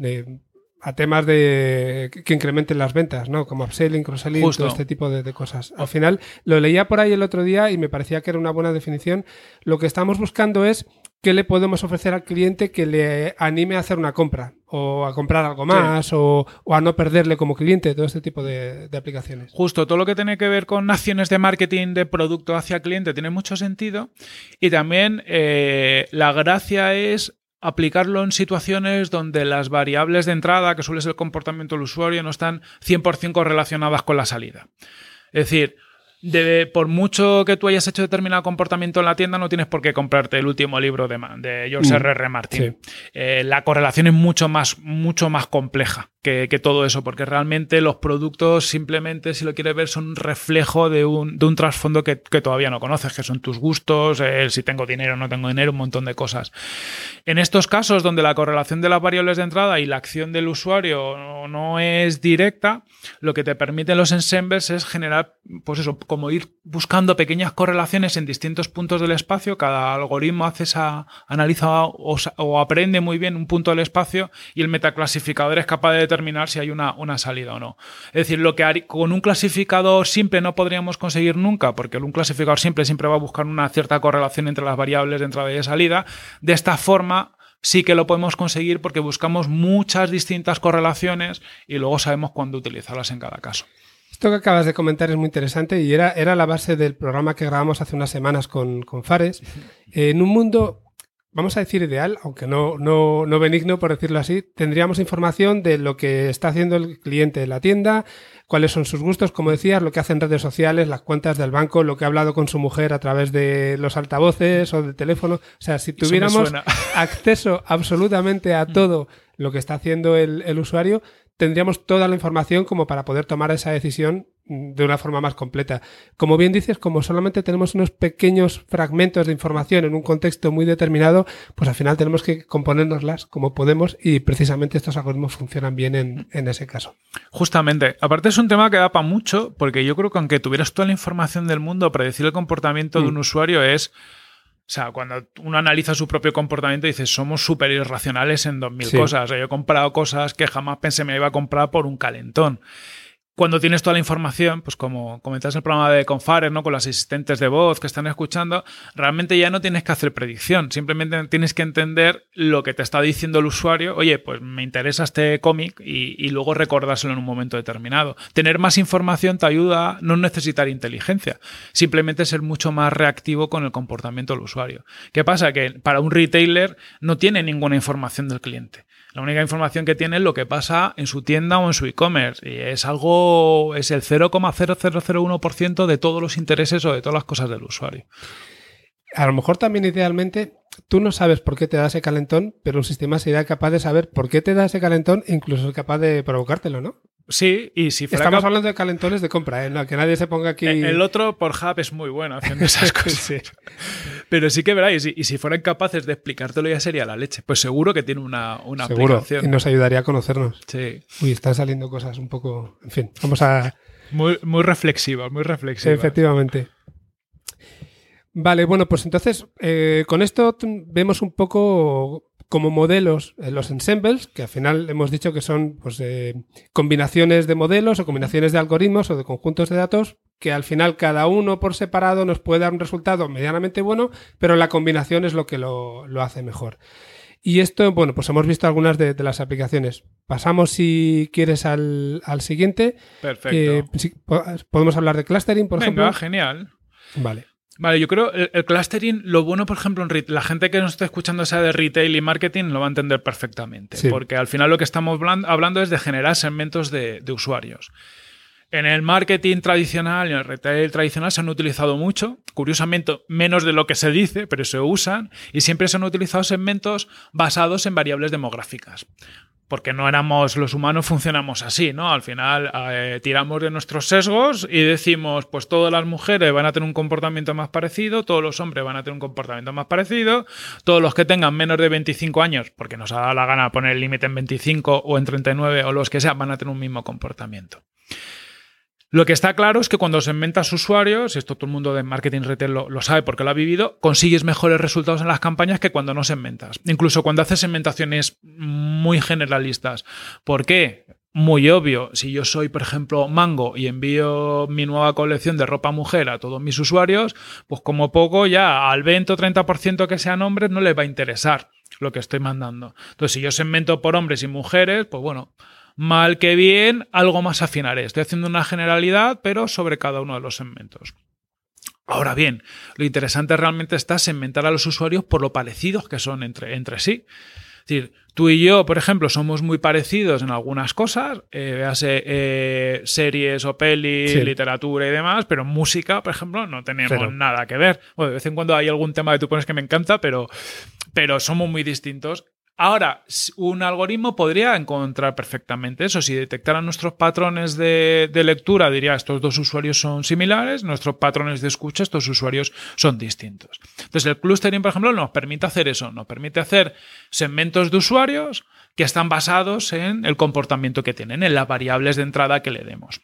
a temas de que incrementen las ventas, ¿no? Como upselling, cross-selling, todo este tipo de, cosas. Al final, lo leía por ahí el otro día y me parecía que era una buena definición. Lo que estamos buscando es qué le podemos ofrecer al cliente que le anime a hacer una compra o a comprar algo más o, a no perderle como cliente, todo este tipo de, aplicaciones. Justo, todo lo que tiene que ver con acciones de marketing de producto hacia cliente tiene mucho sentido y también eh, la gracia es aplicarlo en situaciones donde las variables de entrada, que suele ser el comportamiento del usuario, no están 100% correlacionadas con la salida. Es decir, por mucho que tú hayas hecho determinado comportamiento en la tienda, no tienes por qué comprarte el último libro de, de George mm. R. R. Martin. Eh, la correlación es mucho más, mucho más compleja que, todo eso, porque realmente los productos simplemente, si lo quieres ver, son un reflejo de un, de un trasfondo que, todavía no conoces, que son tus gustos, si tengo dinero o no tengo dinero, un montón de cosas. En estos casos donde la correlación de las variables de entrada y la acción del usuario no, es directa, lo que te permiten los ensembles es generar, pues eso, como ir buscando pequeñas correlaciones en distintos puntos del espacio. Cada algoritmo hace esa, analiza o, aprende muy bien un punto del espacio y el metaclasificador es capaz de determinar si hay una, una salida o no. Es decir, lo que con un clasificador simple no podríamos conseguir nunca, porque un clasificador simple siempre va a buscar una cierta correlación entre las variables de entrada y de salida. De esta forma, sí que lo podemos conseguir porque buscamos muchas distintas correlaciones y luego sabemos cuándo utilizarlas en cada caso. Esto que acabas de comentar es muy interesante y era, era la base del programa que grabamos hace unas semanas con, con Fares. en un mundo vamos a decir ideal, aunque no, no, no benigno por decirlo así, tendríamos información de lo que está haciendo el cliente de la tienda, cuáles son sus gustos, como decías, lo que hacen redes sociales, las cuentas del banco, lo que ha hablado con su mujer a través de los altavoces o del teléfono. O sea, si tuviéramos acceso absolutamente a todo lo que está haciendo el, el usuario, tendríamos toda la información como para poder tomar esa decisión de una forma más completa. Como bien dices, como solamente tenemos unos pequeños fragmentos de información en un contexto muy determinado, pues al final tenemos que componérnoslas como podemos y precisamente estos algoritmos funcionan bien en, ese caso. Justamente. Aparte es un tema que da para mucho, porque yo creo que aunque tuvieras toda la información del mundo, predecir el comportamiento de un mm. usuario es... O sea, cuando uno analiza su propio comportamiento, dice, somos súper irracionales en dos mil cosas. yo he comprado cosas que jamás pensé me iba a comprar por un calentón cuando tienes toda la información, pues como comentas el programa de Confares, ¿no? Con los asistentes de voz que están escuchando, realmente ya no tienes que hacer predicción, simplemente tienes que entender lo que te está diciendo el usuario, oye, pues me interesa este cómic y, luego recordárselo en un momento determinado. Tener más información te ayuda a no necesitar inteligencia, simplemente ser mucho más reactivo con el comportamiento del usuario. ¿Qué pasa? Que para un retailer no tiene ninguna información del cliente. La única información que tiene es lo que pasa en su tienda o en su e-commerce. Y es algo, es el 0,0001% de todos los intereses o de todas las cosas del usuario. A lo mejor también idealmente tú no sabes por qué te da ese calentón, pero un sistema sería capaz de saber por qué te da ese calentón e incluso es capaz de provocártelo, ¿no? Sí, y si fuera Estamos hablando de calentones de compra, ¿eh? que nadie se ponga aquí. El otro por Hub es muy bueno haciendo esas cosas. Pero sí que veráis, y, si fueran capaces de explicártelo ya sería la leche. Pues seguro que tiene una, una seguro, Y nos ayudaría a conocernos. Sí. Uy, están saliendo cosas un poco. En fin, vamos a. Muy, muy reflexivas, muy reflexivas. Efectivamente. Vale, bueno, pues entonces eh, con esto vemos un poco como modelos en los ensembles, que al final hemos dicho que son pues, eh, combinaciones de modelos o combinaciones de algoritmos o de conjuntos de datos, que al final cada uno por separado nos puede dar un resultado medianamente bueno, pero la combinación es lo que lo, hace mejor. Y esto, bueno, pues hemos visto algunas de, las aplicaciones. Pasamos, si quieres, al, siguiente. Perfecto. Eh, podemos hablar de clustering, por Venga, ejemplo. genial. Vale. Vale, yo creo el, el clustering, lo bueno, por ejemplo, en la gente que nos está escuchando sea de retail y marketing lo va a entender perfectamente. Porque al final lo que estamos hablando es de generar segmentos de, usuarios. En el marketing tradicional y en el retail tradicional se han utilizado mucho, curiosamente menos de lo que se dice, pero se usan, y siempre se han utilizado segmentos basados en variables demográficas porque no éramos, los humanos funcionamos así, ¿no? Al final eh, tiramos de nuestros sesgos y decimos, pues todas las mujeres van a tener un comportamiento más parecido, todos los hombres van a tener un comportamiento más parecido, todos los que tengan menos de 25 años, porque nos ha dado la gana poner el límite en 25 o en 39 o los que sean, van a tener un mismo comportamiento. Lo que está claro es que cuando segmentas usuarios, esto todo el mundo de marketing retail lo, sabe porque lo ha vivido, consigues mejores resultados en las campañas que cuando no segmentas. Incluso cuando haces segmentaciones muy generalistas. ¿Por qué? Muy obvio, si yo soy, por ejemplo, Mango y envío mi nueva colección de ropa mujer a todos mis usuarios, pues como poco ya al 20 o 30% que sean hombres no les va a interesar. lo que estoy mandando. Entonces, si yo segmento por hombres y mujeres, pues bueno, mal que bien, algo más afinaré. Estoy haciendo una generalidad, pero sobre cada uno de los segmentos. Ahora bien, lo interesante realmente está segmentar a los usuarios por lo parecidos que son entre, entre sí. Es decir, tú y yo, por ejemplo, somos muy parecidos en algunas cosas, eh, eh series o pelis, literatura y demás, pero música, por ejemplo, no tenemos nada que ver. Bueno, de vez en cuando hay algún tema que tú pones que me encanta, pero, pero somos muy distintos. Ahora, un algoritmo podría encontrar perfectamente eso. Si detectara nuestros patrones de, lectura, diría estos dos usuarios son similares, nuestros patrones de escucha, estos usuarios son distintos. Entonces, el clustering, por ejemplo, nos permite hacer eso, nos permite hacer segmentos de usuarios que están basados en el comportamiento que tienen, en las variables de entrada que le demos.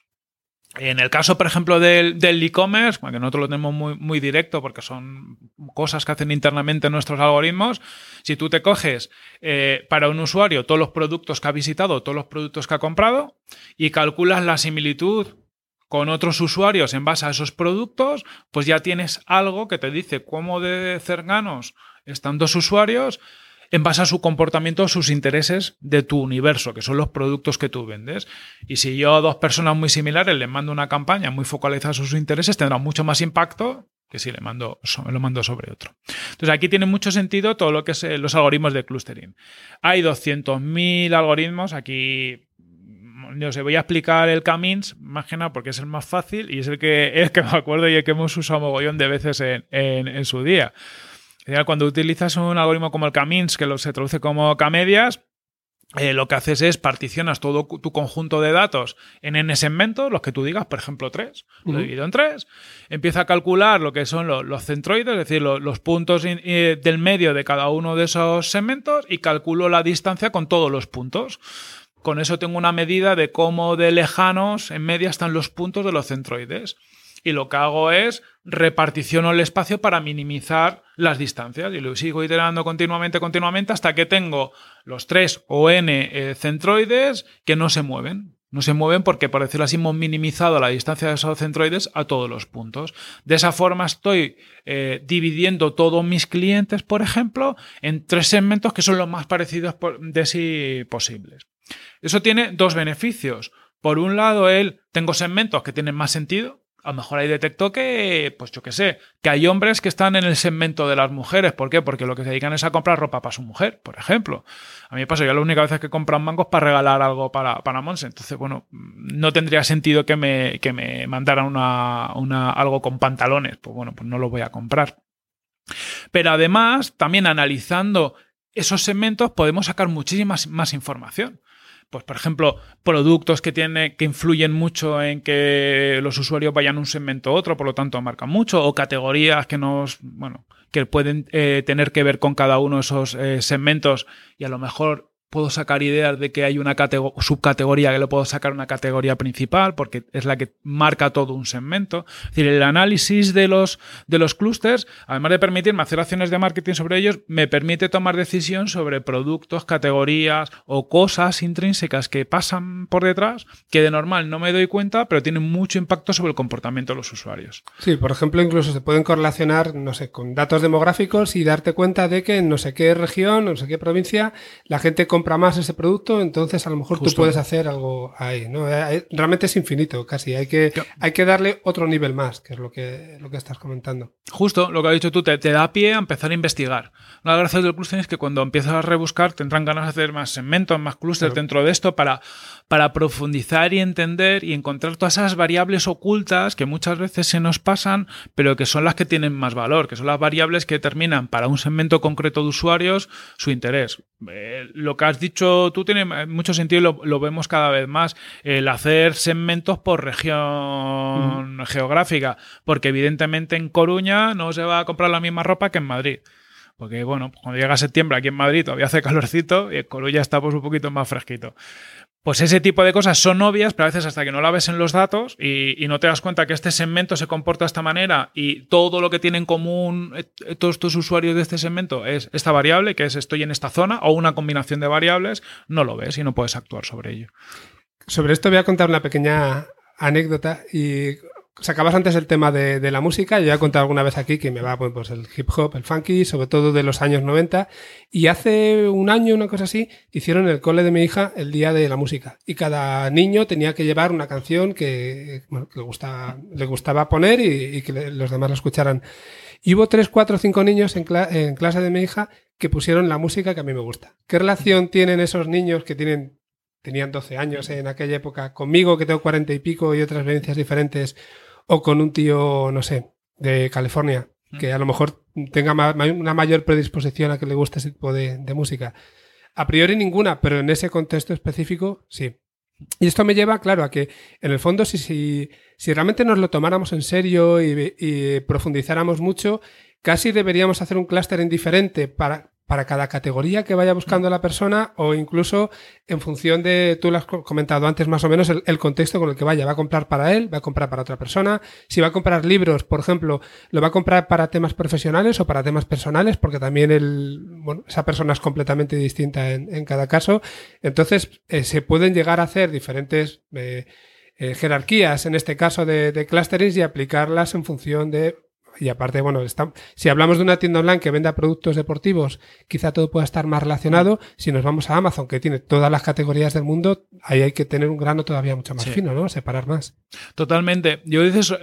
En el caso, por ejemplo, del e-commerce, que nosotros lo tenemos muy, directo porque son cosas que hacen internamente nuestros algoritmos, si tú te coges eh, para un usuario todos los productos que ha visitado, todos los productos que ha comprado y calculas la similitud con otros usuarios en base a esos productos, pues ya tienes algo que te dice cómo de cercanos están dos usuarios en base a su comportamiento, sus intereses de tu universo, que son los productos que tú vendes. Y si yo a dos personas muy similares les mando una campaña muy focalizada a sus intereses, tendrá mucho más impacto que si le mando, lo mando sobre otro. Entonces aquí tiene mucho sentido todo lo que es eh, los algoritmos de clustering. Hay 200.000 algoritmos, aquí no sé, voy a explicar el Camins, más que nada porque es el más fácil y es el que, es que me acuerdo y el que hemos usado mogollón de veces en, en su día. Cuando utilizas un algoritmo como el Camins, que lo, se traduce como Camedias, eh, lo que haces es particionas todo tu conjunto de datos en n segmentos, los que tú digas, por ejemplo, tres. Lo divido en tres. Empieza a calcular lo que son los, centroides, es decir, los, puntos del medio de cada uno de esos segmentos y calculo la distancia con todos los puntos. Con eso tengo una medida de cómo de lejanos en media están los puntos de los centroides y lo que hago es reparticiono el espacio para minimizar las distancias y lo sigo iterando continuamente, continuamente hasta que tengo los tres o n eh, centroides que no se mueven. No se mueven porque, por decirlo así, hemos minimizado la distancia de esos centroides a todos los puntos. De esa forma estoy eh, dividiendo todos mis clientes, por ejemplo, en tres segmentos que son los más parecidos de sí posibles. Eso tiene dos beneficios. Por un lado, él tengo segmentos que tienen más sentido, a lo mejor ahí detectó que, pues yo qué sé, que hay hombres que están en el segmento de las mujeres. ¿Por qué? Porque lo que se dedican es a comprar ropa para su mujer, por ejemplo. A mí me pasa, yo la única vez que compran mangos para regalar algo para, para Monse. Entonces, bueno, no tendría sentido que me, que me mandaran una, una, algo con pantalones. Pues bueno, pues no lo voy a comprar. Pero además, también analizando esos segmentos podemos sacar muchísima más información pues por ejemplo, productos que, tiene, que influyen mucho en que los usuarios vayan a un segmento u otro, por lo tanto marcan mucho, o categorías que nos, bueno, que pueden eh, tener que ver con cada uno de esos eh, segmentos y a lo mejor puedo sacar ideas de que hay una subcategoría que le puedo sacar una categoría principal porque es la que marca todo un segmento. Es decir, el análisis de los, de los clústeres, además de permitirme hacer acciones de marketing sobre ellos, me permite tomar decisión sobre productos, categorías o cosas intrínsecas que pasan por detrás que de normal no me doy cuenta, pero tienen mucho impacto sobre el comportamiento de los usuarios. Sí, por ejemplo, incluso se pueden correlacionar, no sé, con datos demográficos y darte cuenta de que en no sé qué región, no sé qué provincia, la gente compra más ese producto, entonces a lo mejor tú puedes hacer algo ahí, ¿no? Eh, eh, realmente es infinito, casi. Hay que, hay que darle otro nivel más, que es lo que, lo que estás comentando. Justo, lo que has dicho tú, te, da pie a empezar a investigar. Una de las gracias del cluster es que cuando empiezas a rebuscar tendrán ganas de hacer más segmentos, más clusters dentro de esto para, para profundizar y entender y encontrar todas esas variables ocultas que muchas veces se nos pasan, pero que son las que tienen más valor, que son las variables que determinan para un segmento concreto de usuarios su interés. Eh, lo que has dicho tú tiene mucho sentido y lo, vemos cada vez más. El hacer segmentos por región geográfica, porque evidentemente en Coruña no se va a comprar la misma ropa que en Madrid. Porque, bueno, cuando llega septiembre aquí en Madrid todavía hace calorcito y en Coruña está pues, un poquito más fresquito. Pues ese tipo de cosas son obvias, pero a veces hasta que no la ves en los datos y, no te das cuenta que este segmento se comporta de esta manera y todo lo que tienen en común eh, todos estos usuarios de este segmento es esta variable, que es estoy en esta zona, o una combinación de variables, no lo ves y no puedes actuar sobre ello. Sobre esto voy a contar una pequeña anécdota y sacabas antes el tema de, la música, yo ya he contado alguna vez aquí que me va pues, pues, el hip hop, el funky, sobre todo de los años 90, y hace un año, una cosa así, hicieron el cole de mi hija el Día de la Música, y cada niño tenía que llevar una canción que, le, gustaba, le gustaba poner y, que los demás la escucharan. Y hubo tres, cuatro, cinco niños en, en clase de mi hija que pusieron la música que a mí me gusta. ¿Qué relación tienen esos niños que tienen tenían 12 años en aquella época, conmigo que tengo 40 y pico y otras vivencias diferentes, o con un tío, no sé, de California, que a lo mejor tenga una mayor predisposición a que le guste ese tipo de, de música. A priori ninguna, pero en ese contexto específico sí. Y esto me lleva, claro, a que en el fondo si, si, si realmente nos lo tomáramos en serio y, y profundizáramos mucho, casi deberíamos hacer un clúster indiferente para, para cada categoría que vaya buscando la persona o incluso en función de, tú lo has comentado antes más o menos, el, contexto con el que vaya. Va a comprar para él, va a comprar para otra persona. Si va a comprar libros, por ejemplo, lo va a comprar para temas profesionales o para temas personales, porque también el, bueno, esa persona es completamente distinta en, en cada caso. Entonces, eh, se pueden llegar a hacer diferentes eh, eh, jerarquías, en este caso de, de clusterings, y aplicarlas en función de y aparte, bueno, está, si hablamos de una tienda online que venda productos deportivos, quizá todo pueda estar más relacionado. Si nos vamos a Amazon, que tiene todas las categorías del mundo, ahí hay que tener un grano todavía mucho más sí. fino, ¿no? Separar más. Totalmente. Yo dices,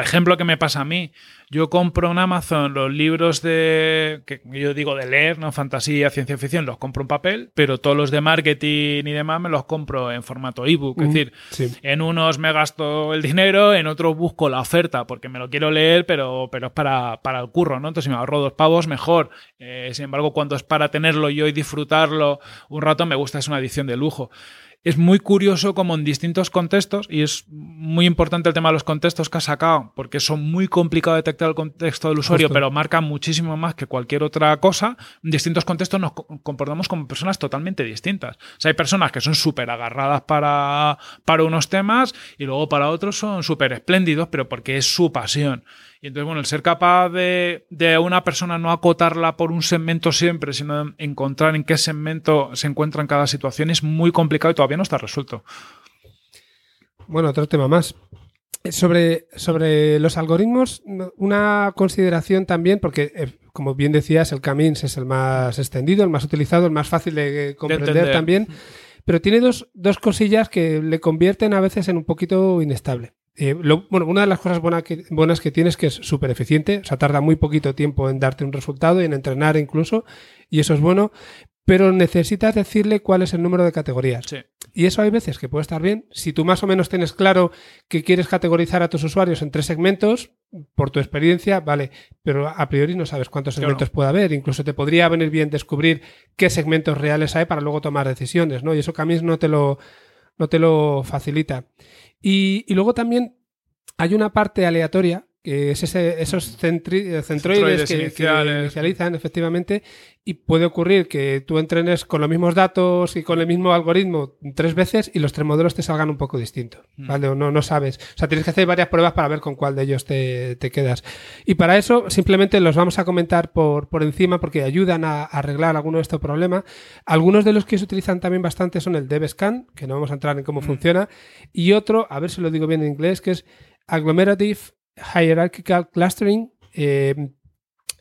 ejemplo que me pasa a mí, yo compro en Amazon los libros de, que yo digo de leer, ¿no? Fantasía, ciencia ficción, los compro en papel, pero todos los de marketing y demás me los compro en formato ebook. Es decir, sí. en unos me gasto el dinero, en otros busco la oferta porque me lo quiero leer, pero, pero es para, para el curro, ¿no? Entonces si me ahorro dos pavos, mejor. Eh, sin embargo, cuando es para tenerlo yo y disfrutarlo un rato, me gusta, es una edición de lujo es muy curioso como en distintos contextos, y es muy importante el tema de los contextos que has sacado, porque son muy complicado detectar el contexto del usuario, Justo. pero marcan muchísimo más que cualquier otra cosa. En distintos contextos nos comportamos como personas totalmente distintas. O sea, hay personas que son súper agarradas para, para unos temas y luego para otros son súper espléndidos, pero porque es su pasión. Y entonces, bueno, el ser capaz de, de una persona no acotarla por un segmento siempre, sino encontrar en qué segmento se encuentra en cada situación es muy complicado y todavía no está resuelto. Bueno, otro tema más. Sobre, sobre los algoritmos, una consideración también, porque eh, como bien decías, el Camins es el más extendido, el más utilizado, el más fácil de comprender de también, pero tiene dos, dos cosillas que le convierten a veces en un poquito inestable. Eh, lo, bueno, una de las cosas buena que, buenas que tiene es que es súper eficiente, o sea, tarda muy poquito tiempo en darte un resultado y en entrenar incluso, y eso es bueno, pero necesitas decirle cuál es el número de categorías. Sí. Y eso hay veces que puede estar bien. Si tú más o menos tienes claro que quieres categorizar a tus usuarios en tres segmentos, por tu experiencia, vale, pero a priori no sabes cuántos segmentos puede haber. Incluso te podría venir bien descubrir qué segmentos reales hay para luego tomar decisiones, ¿no? Y eso Camis no te lo, no te lo facilita. Y, y luego también hay una parte aleatoria que es ese, esos centri, centroides, que, que, inicializan efectivamente y puede ocurrir que tú entrenes con los mismos datos y con el mismo algoritmo tres veces y los tres modelos te salgan un poco distintos, mm. ¿vale? O no, no sabes. O sea, tienes que hacer varias pruebas para ver con cuál de ellos te, te quedas. Y para eso simplemente los vamos a comentar por, por encima porque ayudan a, a arreglar alguno de estos problemas. Algunos de los que se utilizan también bastante son el DevScan, que no vamos a entrar en cómo mm. funciona, y otro, a ver si lo digo bien en inglés, que es Agglomerative Hierarchical Clustering. Eh,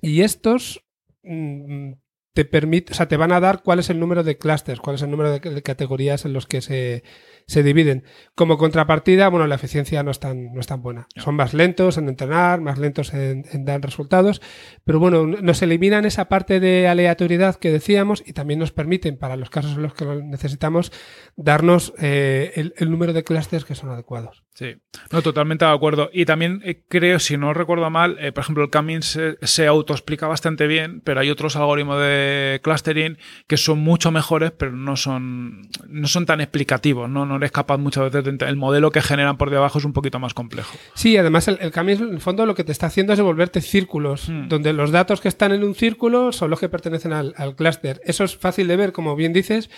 y estos mmm, te permite, o sea, te van a dar cuál es el número de clusters, cuál es el número de, categorías en los que se, se, dividen. Como contrapartida, bueno, la eficiencia no es tan, no es tan buena. Son más lentos en entrenar, más lentos en, en, dar resultados, pero bueno, nos eliminan esa parte de aleatoriedad que decíamos y también nos permiten, para los casos en los que lo necesitamos, darnos eh, el, el, número de clusters que son adecuados. Sí, no, totalmente de acuerdo. Y también eh, creo, si no recuerdo mal, eh, por ejemplo, el Camin se, se autoexplica bastante bien, pero hay otros algoritmos de clustering que son mucho mejores, pero no son, no son tan explicativos, ¿no? No eres capaz muchas veces de el modelo que generan por debajo es un poquito más complejo. Sí, además el, el Camin en el fondo lo que te está haciendo es devolverte círculos, mm. donde los datos que están en un círculo son los que pertenecen al, al clúster. Eso es fácil de ver, como bien dices,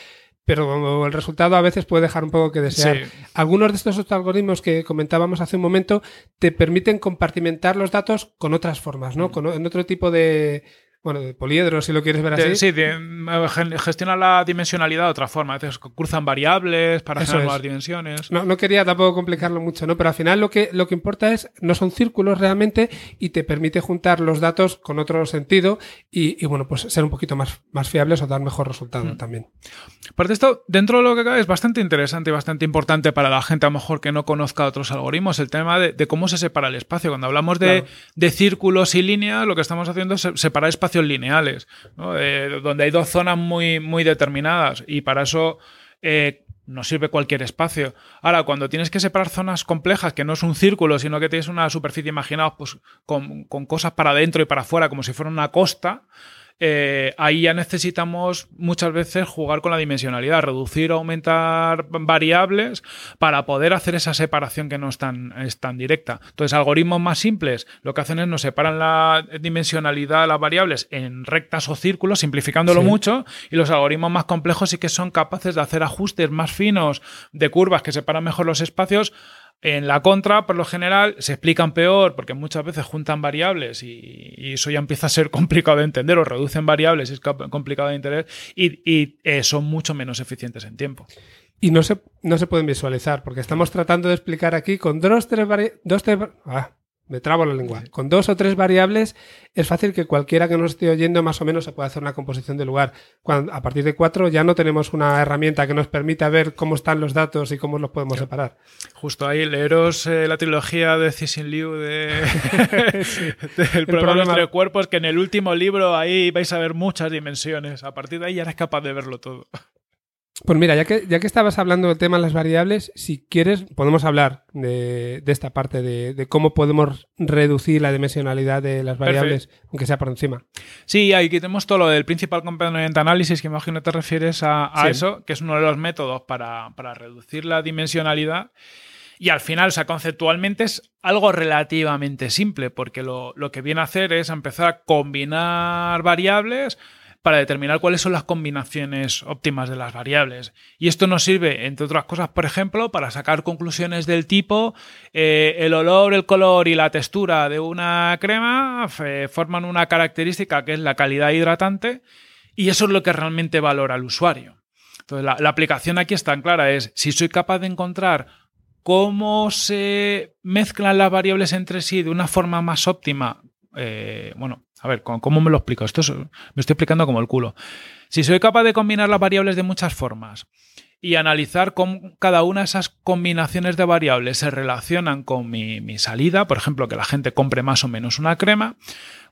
pero el resultado a veces puede dejar un poco que desear. Sí. Algunos de estos otros algoritmos que comentábamos hace un momento te permiten compartimentar los datos con otras formas, ¿no? Mm. Con, en otro tipo de, bueno, de poliedro, si lo quieres ver así. sí, gestiona la dimensionalidad de otra forma. A veces cruzan variables para generar nuevas dimensiones. No, no, quería tampoco complicarlo mucho, ¿no? Pero al final lo que, lo que importa es, no son círculos realmente y te permite juntar los datos con otro sentido y, bueno, pues ser un poquito más, más fiables o dar mejor resultado mm. también. Aparte esto, dentro de lo que cabe, es bastante interesante y bastante importante para la gente a lo mejor que no conozca otros algoritmos, el tema de, cómo se separa el espacio. Cuando hablamos de, de círculos y líneas, lo que estamos haciendo es separar espacios lineales, donde hay dos zonas muy, muy determinadas y para eso eh, no sirve cualquier espacio. Ahora, cuando tienes que separar zonas complejas, que no es un círculo, sino que tienes una superficie imaginada pues, con, con cosas para adentro y para afuera, como si fuera una costa, eh, ahí ya necesitamos muchas veces jugar con la dimensionalidad, reducir o aumentar variables para poder hacer esa separación que no es tan, es tan directa. Entonces, algoritmos más simples lo que hacen es nos separan la dimensionalidad de las variables en rectas o círculos, simplificándolo mucho, y los algoritmos más complejos sí que son capaces de hacer ajustes más finos de curvas que separan mejor los espacios en la contra, por lo general, se explican peor porque muchas veces juntan variables y, eso ya empieza a ser complicado de entender o reducen variables y es complicado de entender y, eh, son mucho menos eficientes en tiempo. Y no se, no se pueden visualizar porque estamos tratando de explicar aquí con dos, tres, dos, tres, ah, me trabo la lengua. Con dos o tres variables es fácil que cualquiera que nos esté oyendo más o menos se pueda hacer una composición de lugar. Cuando, a partir de cuatro ya no tenemos una herramienta que nos permita ver cómo están los datos y cómo los podemos separar. Justo ahí, leeros eh, la trilogía de Cixin Liu de, del problema entre cuerpos, que en el último libro ahí vais a ver muchas dimensiones. A partir de ahí ya eres capaz de verlo todo. Pues mira, ya que, ya que estabas hablando del tema de las variables, si quieres, podemos hablar de, esta parte de, cómo podemos reducir la dimensionalidad de las variables, aunque sea por encima. Sí, ahí tenemos todo lo del Principal Component Analysis, que imagino te refieres a, eso, que es uno de los métodos para, reducir la dimensionalidad. Y al final, o sea, conceptualmente es algo relativamente simple, porque lo, lo que viene a hacer es empezar a combinar variables para determinar cuáles son las combinaciones óptimas de las variables. Y esto nos sirve, entre otras cosas, por ejemplo, para sacar conclusiones del tipo eh, el olor, el color y la textura de una crema eh, forman una característica que es la calidad hidratante y eso es lo que realmente valora el usuario. Entonces, la, la aplicación aquí es tan clara, es si soy capaz de encontrar cómo se mezclan las variables entre sí de una forma más óptima eh, bueno, a ver, ¿cómo me lo explico? Esto me estoy explicando como el culo. Si soy capaz de combinar las variables de muchas formas y analizar cómo cada una de esas combinaciones de variables se relacionan con mi, mi, salida, por ejemplo, que la gente compre más o menos una crema,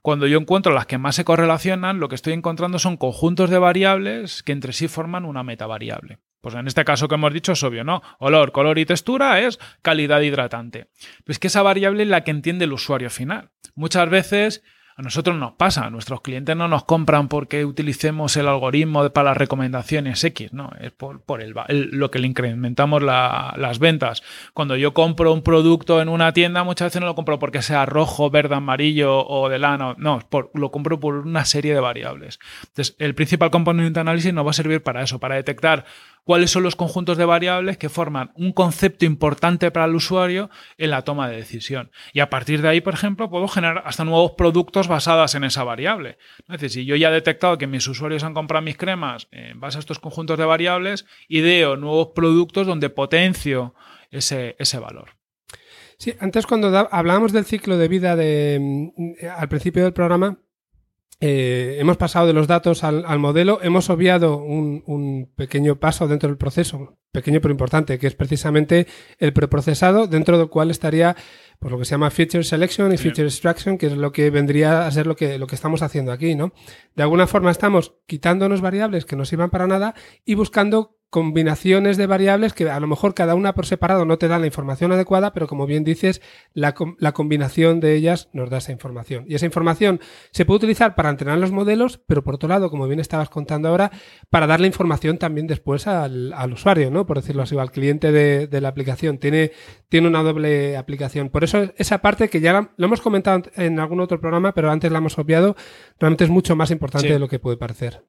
cuando yo encuentro las que más se correlacionan, lo que estoy encontrando son conjuntos de variables que entre sí forman una metavariable. Pues en este caso que hemos dicho es obvio, ¿no? Olor, color y textura es calidad hidratante. Pues que esa variable es la que entiende el usuario final. Muchas veces a nosotros nos pasa, nuestros clientes no nos compran porque utilicemos el algoritmo para las recomendaciones X, no, es por, el, lo que le incrementamos las ventas. Cuando yo compro un producto en una tienda, muchas veces no lo compro porque sea rojo, verde, amarillo o de lana, no, por, lo compro por una serie de variables. Entonces, el principal componente de análisis nos va a servir para eso, para detectar cuáles son los conjuntos de variables que forman un concepto importante para el usuario en la toma de decisión. Y a partir de ahí, por ejemplo, puedo generar hasta nuevos productos basados en esa variable. Es decir, si yo ya he detectado que mis usuarios han comprado mis cremas en base a estos conjuntos de variables, ideo nuevos productos donde potencio ese, ese valor. Sí, antes cuando hablábamos del ciclo de vida de, mm, al principio del programa, eh, hemos pasado de los datos al, modelo, hemos obviado un, pequeño paso dentro del proceso, pequeño pero importante, que es precisamente el preprocesado, dentro del cual estaría por lo que se llama Feature Selection y Feature Extraction, que es lo que vendría a ser lo que, lo que estamos haciendo aquí, ¿no? De alguna forma estamos quitándonos variables que no sirvan para nada y buscando combinaciones de variables que a lo mejor cada una por separado no te da la información adecuada, pero como bien dices, la, la, combinación de ellas nos da esa información. Y esa información se puede utilizar para entrenar los modelos, pero por otro lado, como bien estabas contando ahora, para darle información también después al, al usuario, ¿no? Por decirlo así, al cliente de, de, la aplicación. Tiene, tiene una doble aplicación. Por eso esa parte que ya lo hemos comentado en algún otro programa, pero antes la hemos obviado, realmente es mucho más importante de lo que puede parecer.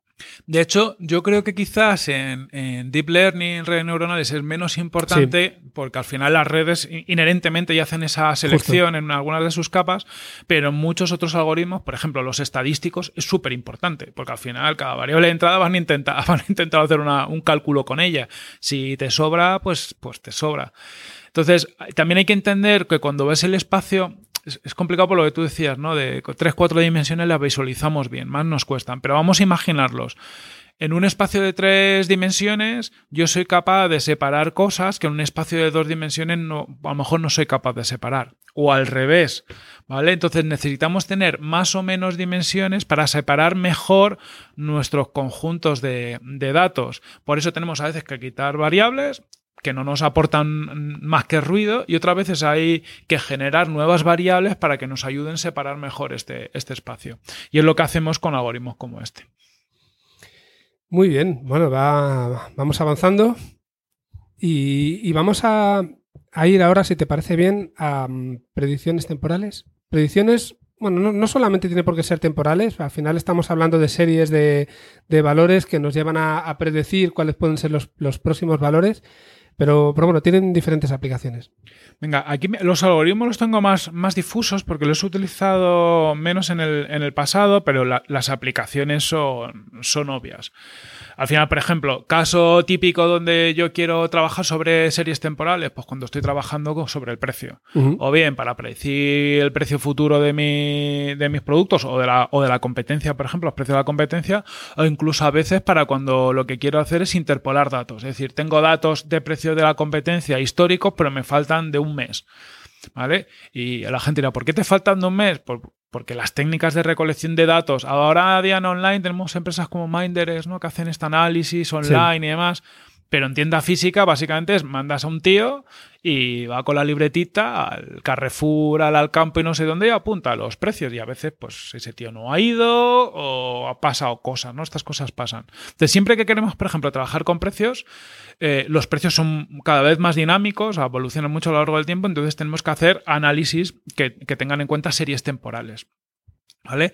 De hecho, yo creo que quizás en, Deep Learning, redes neuronales, es menos importante porque al final las redes inherentemente ya hacen esa selección en algunas de sus capas, pero en muchos otros algoritmos, por ejemplo, los estadísticos, es súper importante porque al final cada variable de entrada van a intentar, van a intentar hacer un cálculo con ella. Si te sobra, pues, pues te sobra. Entonces, también hay que entender que cuando ves el espacio, es, complicado por lo que tú decías, ¿no? De tres, cuatro dimensiones las visualizamos bien, más nos cuestan, pero vamos a imaginarlos. En un espacio de tres dimensiones, yo soy capaz de separar cosas que en un espacio de dos dimensiones no, a lo mejor no soy capaz de separar. O al revés, ¿vale? Entonces necesitamos tener más o menos dimensiones para separar mejor nuestros conjuntos de, de datos. Por eso tenemos a veces que quitar variables que no nos aportan más que ruido y otras veces hay que generar nuevas variables para que nos ayuden a separar mejor este, este espacio. Y es lo que hacemos con algoritmos como este. Muy bien, bueno, vamos avanzando y, vamos a, ir ahora, si te parece bien, a mm, predicciones temporales. Predicciones, bueno, no, solamente tiene por qué ser temporales, al final estamos hablando de series de, valores que nos llevan a, predecir cuáles pueden ser los, los próximos valores. Pero, pero bueno, tienen diferentes aplicaciones. Venga, aquí los algoritmos los tengo más, más difusos porque los he utilizado menos en el, en el pasado, pero las aplicaciones son, son obvias. Al final, por ejemplo, caso típico donde yo quiero trabajar sobre series temporales, pues cuando estoy trabajando sobre el precio. O bien para predecir el precio futuro de, mi, de mis productos o de, la, o de la competencia, por ejemplo, los precios de la competencia, o incluso a veces para cuando lo que quiero hacer es interpolar datos. Es decir, tengo datos de precio de la competencia históricos, pero me faltan de un mes. ¿Vale? Y la gente dirá, ¿por qué te faltan de un mes? Porque las técnicas de recolección de datos, ahora a día en online tenemos empresas como Minders, ¿no? Que hacen este análisis online y demás. Pero en tienda física, básicamente es mandas a un tío y va con la libretita al Carrefour, al, campo y no sé dónde y apunta los precios. Y a veces, pues, ese tío no ha ido o ha pasado cosas, ¿no? Estas cosas pasan. Entonces, siempre que queremos, por ejemplo, trabajar con precios, eh, los precios son cada vez más dinámicos, evolucionan mucho a lo largo del tiempo, entonces tenemos que hacer análisis que tengan en cuenta series temporales. ¿Vale?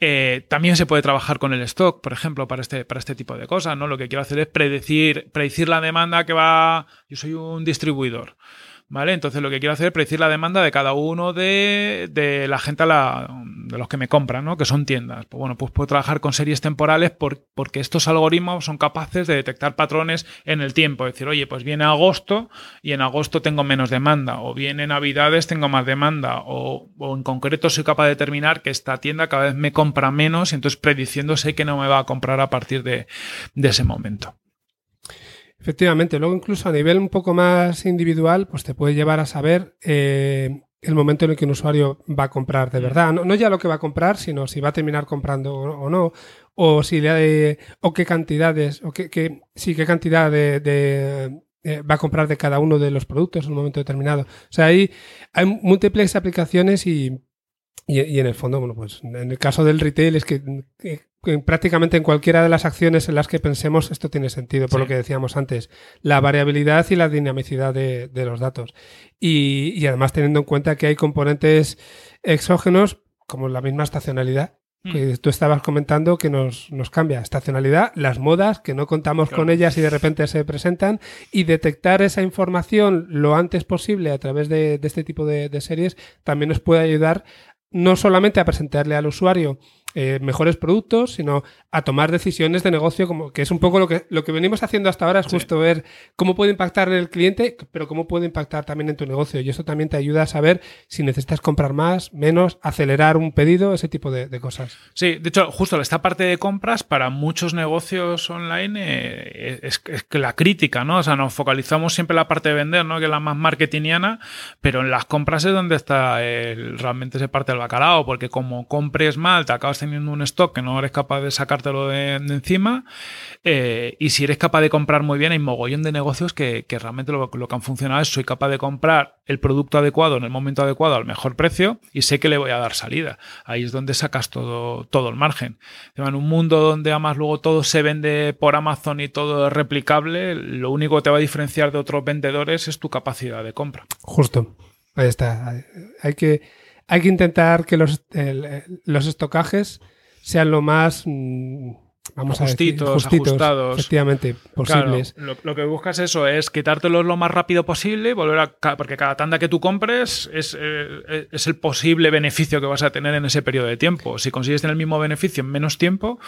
Eh, también se puede trabajar con el stock, por ejemplo, para este, para este tipo de cosas, ¿no? Lo que quiero hacer es predecir, predecir la demanda que va. Yo soy un distribuidor. Entonces lo que quiero hacer es predecir la demanda de cada uno de, la gente, de los que me compran, ¿no? Que son tiendas. Pues bueno, pues puedo trabajar con series temporales porque estos algoritmos son capaces de detectar patrones en el tiempo. Es decir, oye, pues viene agosto y en agosto tengo menos demanda. O viene navidades, tengo más demanda. O, en concreto soy capaz de determinar que esta tienda cada vez me compra menos y entonces prediciendo sé que no me va a comprar a partir de ese momento. Efectivamente, luego incluso a nivel un poco más individual, pues te puede llevar a saber eh, el momento en el que un usuario va a comprar de mm. verdad. No, ya lo que va a comprar, sino si va a terminar comprando o, no, o si le o qué cantidades, o qué, sí, qué cantidad de, eh, va a comprar de cada uno de los productos en un momento determinado. O sea, hay, hay múltiples aplicaciones y, y, en el fondo, bueno, pues en el caso del retail es que prácticamente en cualquiera de las acciones en las que pensemos esto tiene sentido, por lo que decíamos antes, la variabilidad y la dinamicidad de, los datos. Y, además teniendo en cuenta que hay componentes exógenos como la misma estacionalidad. Hmm. Que tú estabas comentando que nos, cambia estacionalidad, las modas, que no contamos con ellas y de repente se presentan, y detectar esa información lo antes posible a través de, este tipo de, de series también nos puede ayudar no solamente a presentarle al usuario eh, mejores productos, sino a tomar decisiones de negocio, como que es un poco lo que, lo que venimos haciendo hasta ahora, es justo ver cómo puede impactar en el cliente, pero cómo puede impactar también en tu negocio. Y eso también te ayuda a saber si necesitas comprar más, menos, acelerar un pedido, ese tipo de, cosas. Sí, de hecho, justo esta parte de compras para muchos negocios online eh, es, que la crítica, ¿no? O sea, nos focalizamos siempre en la parte de vender, ¿no? Que es la más marketingiana, pero en las compras es donde está realmente ese parte del bacalao, porque como compres mal, te acabas teniendo un stock que no eres capaz de sacártelo de, encima. Eh, y si eres capaz de comprar muy bien, hay mogollón de negocios que, realmente lo, que han funcionado es soy capaz de comprar el producto adecuado en el momento adecuado al mejor precio y sé que le voy a dar salida. Ahí es donde sacas todo, todo el margen. En un mundo donde además luego todo se vende por Amazon y todo es replicable, lo único que te va a diferenciar de otros vendedores es tu capacidad de compra. Justo. Ahí está. Hay que hay que intentar que los, los estocajes sean lo más mm, vamos justitos, a decir, justitos, ajustados. efectivamente, posibles. Claro, lo, lo que buscas eso es quitártelos lo más rápido posible, volver a porque cada tanda que tú compres es, eh, es el posible beneficio que vas a tener en ese periodo de tiempo. Si consigues tener el mismo beneficio en menos tiempo,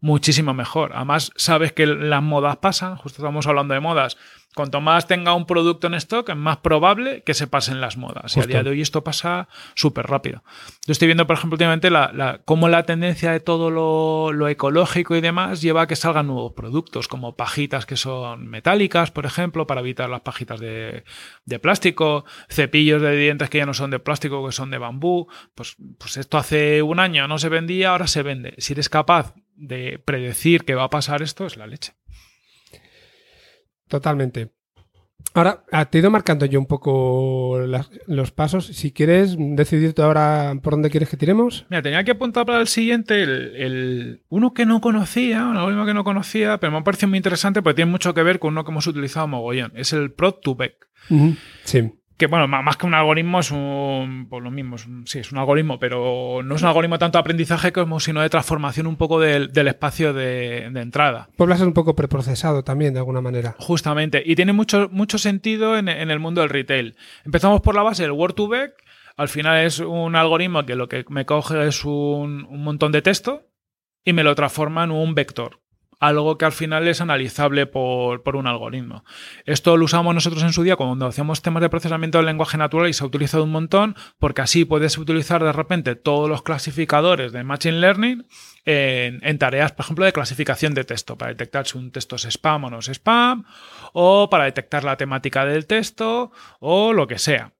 muchísimo mejor. Además, sabes que las modas pasan, justo estamos hablando de modas. Cuanto más tenga un producto en stock, es más probable que se pasen las modas. Y a día de hoy esto pasa súper rápido. Yo estoy viendo, por ejemplo, últimamente la, la- cómo la tendencia de todo lo, lo ecológico y demás lleva a que salgan nuevos productos, como pajitas que son metálicas, por ejemplo, para evitar las pajitas de, de plástico, cepillos de dientes que ya no son de plástico, que son de bambú. Pues, pues esto hace un año no se vendía, ahora se vende. Si eres capaz de predecir que va a pasar esto, es la leche. Totalmente. Ahora, ah, te he ido marcando yo un poco las- los pasos. Si quieres decidir tú ahora por dónde quieres que tiremos. Mira, tenía que apuntar para el siguiente el, el- uno que no conocía, un algoritmo que no conocía, pero me ha parecido muy interesante porque tiene mucho que ver con uno que hemos utilizado mogollón. Es el Prod2Vec. Sí. Que bueno, más que un algoritmo es un. Pues lo mismo, es un- sí, es un algoritmo, pero no es un algoritmo tanto de aprendizaje como sino de transformación un poco del, del espacio de, de entrada. Puebla ser un poco preprocesado también, de alguna manera. Justamente. Y tiene mucho, mucho sentido en, en el mundo del retail. Empezamos por la base del Word2Vec. Al final es un algoritmo que lo que me coge es un, un montón de texto y me lo transforma en un vector. Algo que al final es analizable por, por un algoritmo. Esto lo usamos nosotros en su día cuando hacíamos temas de procesamiento del lenguaje natural y se ha utilizado un montón porque así puedes utilizar de repente todos los clasificadores de Machine Learning en, tareas, por ejemplo, de clasificación de texto, para detectar si un texto es spam o no es spam, o para detectar la temática del texto, o lo que sea.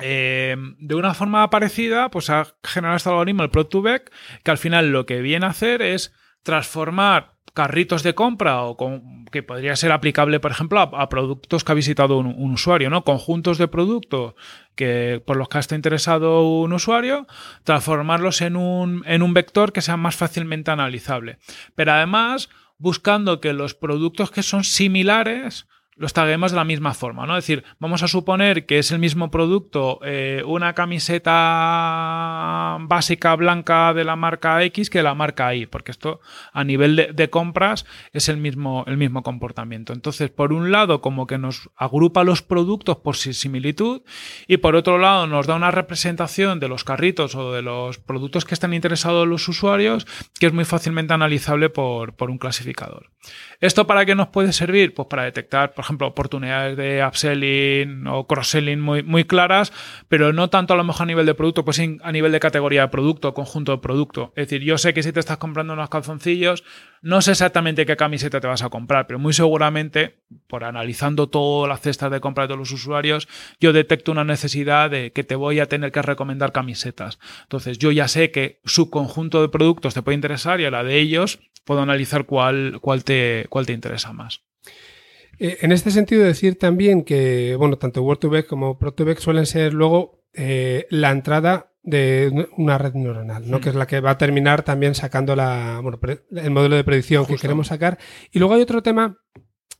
Eh, de una forma parecida, pues ha generado este algoritmo, el Prod2Vec, que al final lo que viene a hacer es transformar carritos de compra o con, que podría ser aplicable, por ejemplo, a, productos que ha visitado un, usuario, ¿no? Conjuntos de productos que por los que está interesado un usuario, transformarlos en un vector que sea más fácilmente analizable. Pero además, buscando que los productos que son similares los taguemos de la misma forma, ¿no? Es decir, vamos a suponer que es el mismo producto, eh, una camiseta básica blanca de la marca X que de la marca Y, porque esto a nivel de, de, compras es el mismo, el mismo comportamiento. Entonces, por un lado, como que nos agrupa los productos por similitud y por otro lado nos da una representación de los carritos o de los productos que están interesados los usuarios que es muy fácilmente analizable por, por un clasificador. ¿Esto para qué nos puede servir? Pues para detectar, por ejemplo, oportunidades de upselling o cross-selling muy, muy claras, pero no tanto a lo mejor a nivel de producto, pues a nivel de categoría de producto, conjunto de producto. Es decir, yo sé que si te estás comprando unos calzoncillos, no sé exactamente qué camiseta te vas a comprar, pero muy seguramente, por analizando todas las cestas de compra de todos los usuarios, yo detecto una necesidad de que te voy a tener que recomendar camisetas. Entonces, yo ya sé que su conjunto de productos te puede interesar y a la de ellos puedo analizar cuál, cuál, te, cuál te interesa más. Eh, en este sentido, decir también que, bueno, tanto Word2Vec como Pro2Vec suelen ser luego eh, la entrada de una red neuronal, ¿no? Mm. que es la que va a terminar también sacando la, bueno, el modelo de predicción Justo. que queremos sacar. Y luego hay otro tema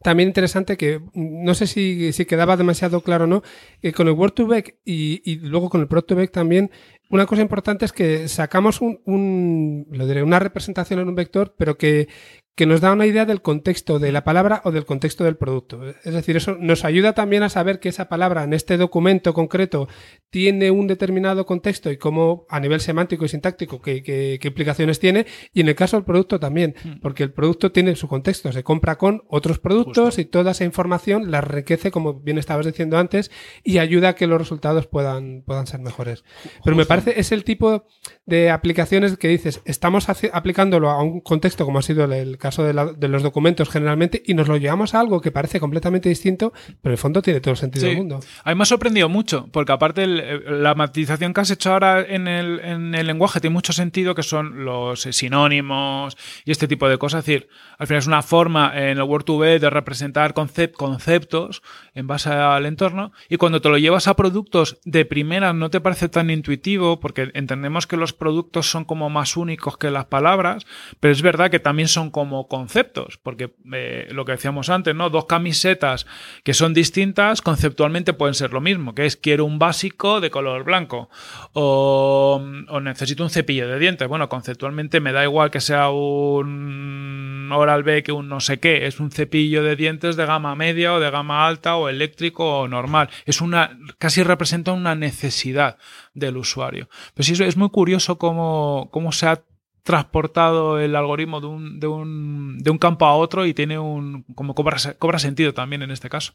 también interesante que no sé si, si quedaba demasiado claro o no, que con el Word2Vec y, y, luego con el Pro2Vec también, una cosa importante es que sacamos un, un, lo diré, una representación en un vector, pero que, que nos da una idea del contexto de la palabra o del contexto del producto. Es decir, eso nos ayuda también a saber que esa palabra en este documento concreto tiene un determinado contexto y cómo a nivel semántico y sintáctico qué, qué, qué implicaciones tiene. Y en el caso del producto también, porque el producto tiene su contexto, se compra con otros productos Justo. y toda esa información la enriquece, como bien estabas diciendo antes, y ayuda a que los resultados puedan, puedan ser mejores. Pero me parece es el tipo de aplicaciones que dices, estamos aplicándolo a un contexto como ha sido el caso de, la, de, los documentos generalmente y nos lo llevamos a algo que parece completamente distinto, pero en el fondo tiene todo el sentido sí. del mundo. A mí me ha sorprendido mucho, porque aparte el, la matización que has hecho ahora en el, en el, lenguaje tiene mucho sentido, que son los sinónimos y este tipo de cosas. Es decir, al final es una forma en el Word2Vec de representar concept, conceptos en base al entorno y cuando te lo llevas a productos de primera no te parece tan intuitivo porque entendemos que los productos son como más únicos que las palabras, pero es verdad que también son como conceptos, porque eh, lo que decíamos antes, ¿no? Dos camisetas que son distintas, conceptualmente pueden ser lo mismo, que es quiero un básico de color blanco o, necesito un cepillo de dientes. Bueno, conceptualmente me da igual que sea un Oral B que un no sé qué, es un cepillo de dientes de gama media o de gama alta o eléctrico o normal. Es una, casi representa una necesidad del usuario. Pero sí, es muy curioso cómo, cómo se ha transportado el algoritmo de un, de un, de un campo a otro y tiene un. como cobra, cobra sentido también en este caso.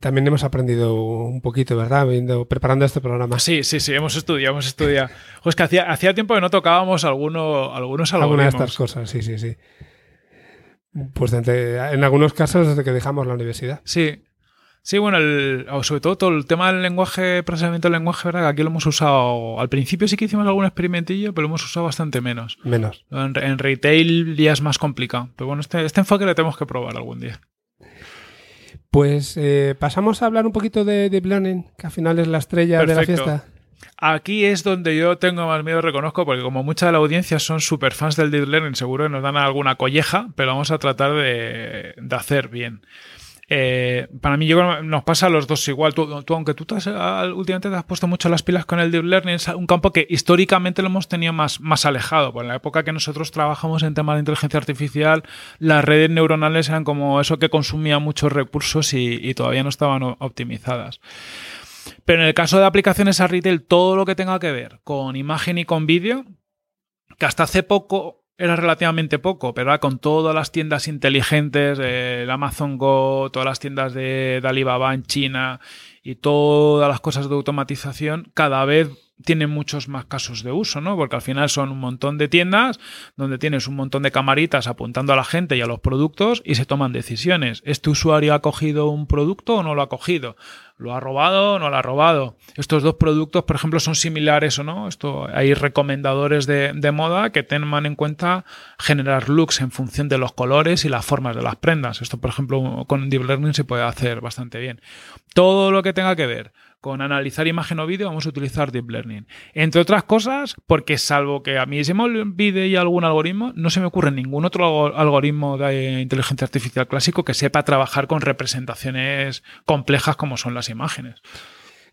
También hemos aprendido un poquito, ¿verdad? Viendo, preparando este programa. Sí, sí, sí, hemos estudiado, hemos estudiado. Pues que hacía, hacía tiempo que no tocábamos alguno, algunos algoritmos. Algunas de estas cosas, sí, sí, sí. Pues en algunos casos desde que dejamos la universidad. Sí. Sí, bueno, el, sobre todo todo el tema del lenguaje, procesamiento del lenguaje, ¿verdad? Que aquí lo hemos usado. Al principio sí que hicimos algún experimentillo, pero lo hemos usado bastante menos. Menos. En, en retail ya es más complicado. Pero bueno, este, este enfoque lo tenemos que probar algún día. Pues eh, pasamos a hablar un poquito de Deep Learning, que al final es la estrella de la fiesta. Aquí es donde yo tengo más miedo, reconozco, porque como mucha de la audiencia son super fans del Deep Learning, seguro que nos dan alguna colleja, pero vamos a tratar de, de hacer bien. Eh, para mí yo creo que nos pasa a los dos igual. Tú, aunque tú últimamente te has puesto mucho las pilas con el Deep Learning, es un campo que históricamente lo hemos tenido más, más alejado. Pues en la época que nosotros trabajamos en temas de inteligencia artificial, las redes neuronales eran como eso que consumía muchos recursos y, y todavía no estaban optimizadas. Pero en el caso de aplicaciones a retail, todo lo que tenga que ver con imagen y con vídeo, que hasta hace poco era relativamente poco, pero ahora con todas las tiendas inteligentes, eh, el Amazon Go, todas las tiendas de, de Alibaba en China y todas las cosas de automatización, cada vez tienen muchos más casos de uso, ¿no? Porque al final son un montón de tiendas donde tienes un montón de camaritas apuntando a la gente y a los productos y se toman decisiones. ¿Este usuario ha cogido un producto o no lo ha cogido? ¿Lo ha robado o no lo ha robado? Estos dos productos, por ejemplo, son similares o no. Esto, hay recomendadores de, de moda que tengan en cuenta generar looks en función de los colores y las formas de las prendas. Esto, por ejemplo, con Deep Learning se puede hacer bastante bien. Todo lo que tenga que ver con analizar imagen o vídeo vamos a utilizar Deep Learning. Entre otras cosas, porque salvo que a mí se me olvide ya algún algoritmo, no se me ocurre ningún otro algo- algoritmo de inteligencia artificial clásico que sepa trabajar con representaciones complejas como son las imágenes.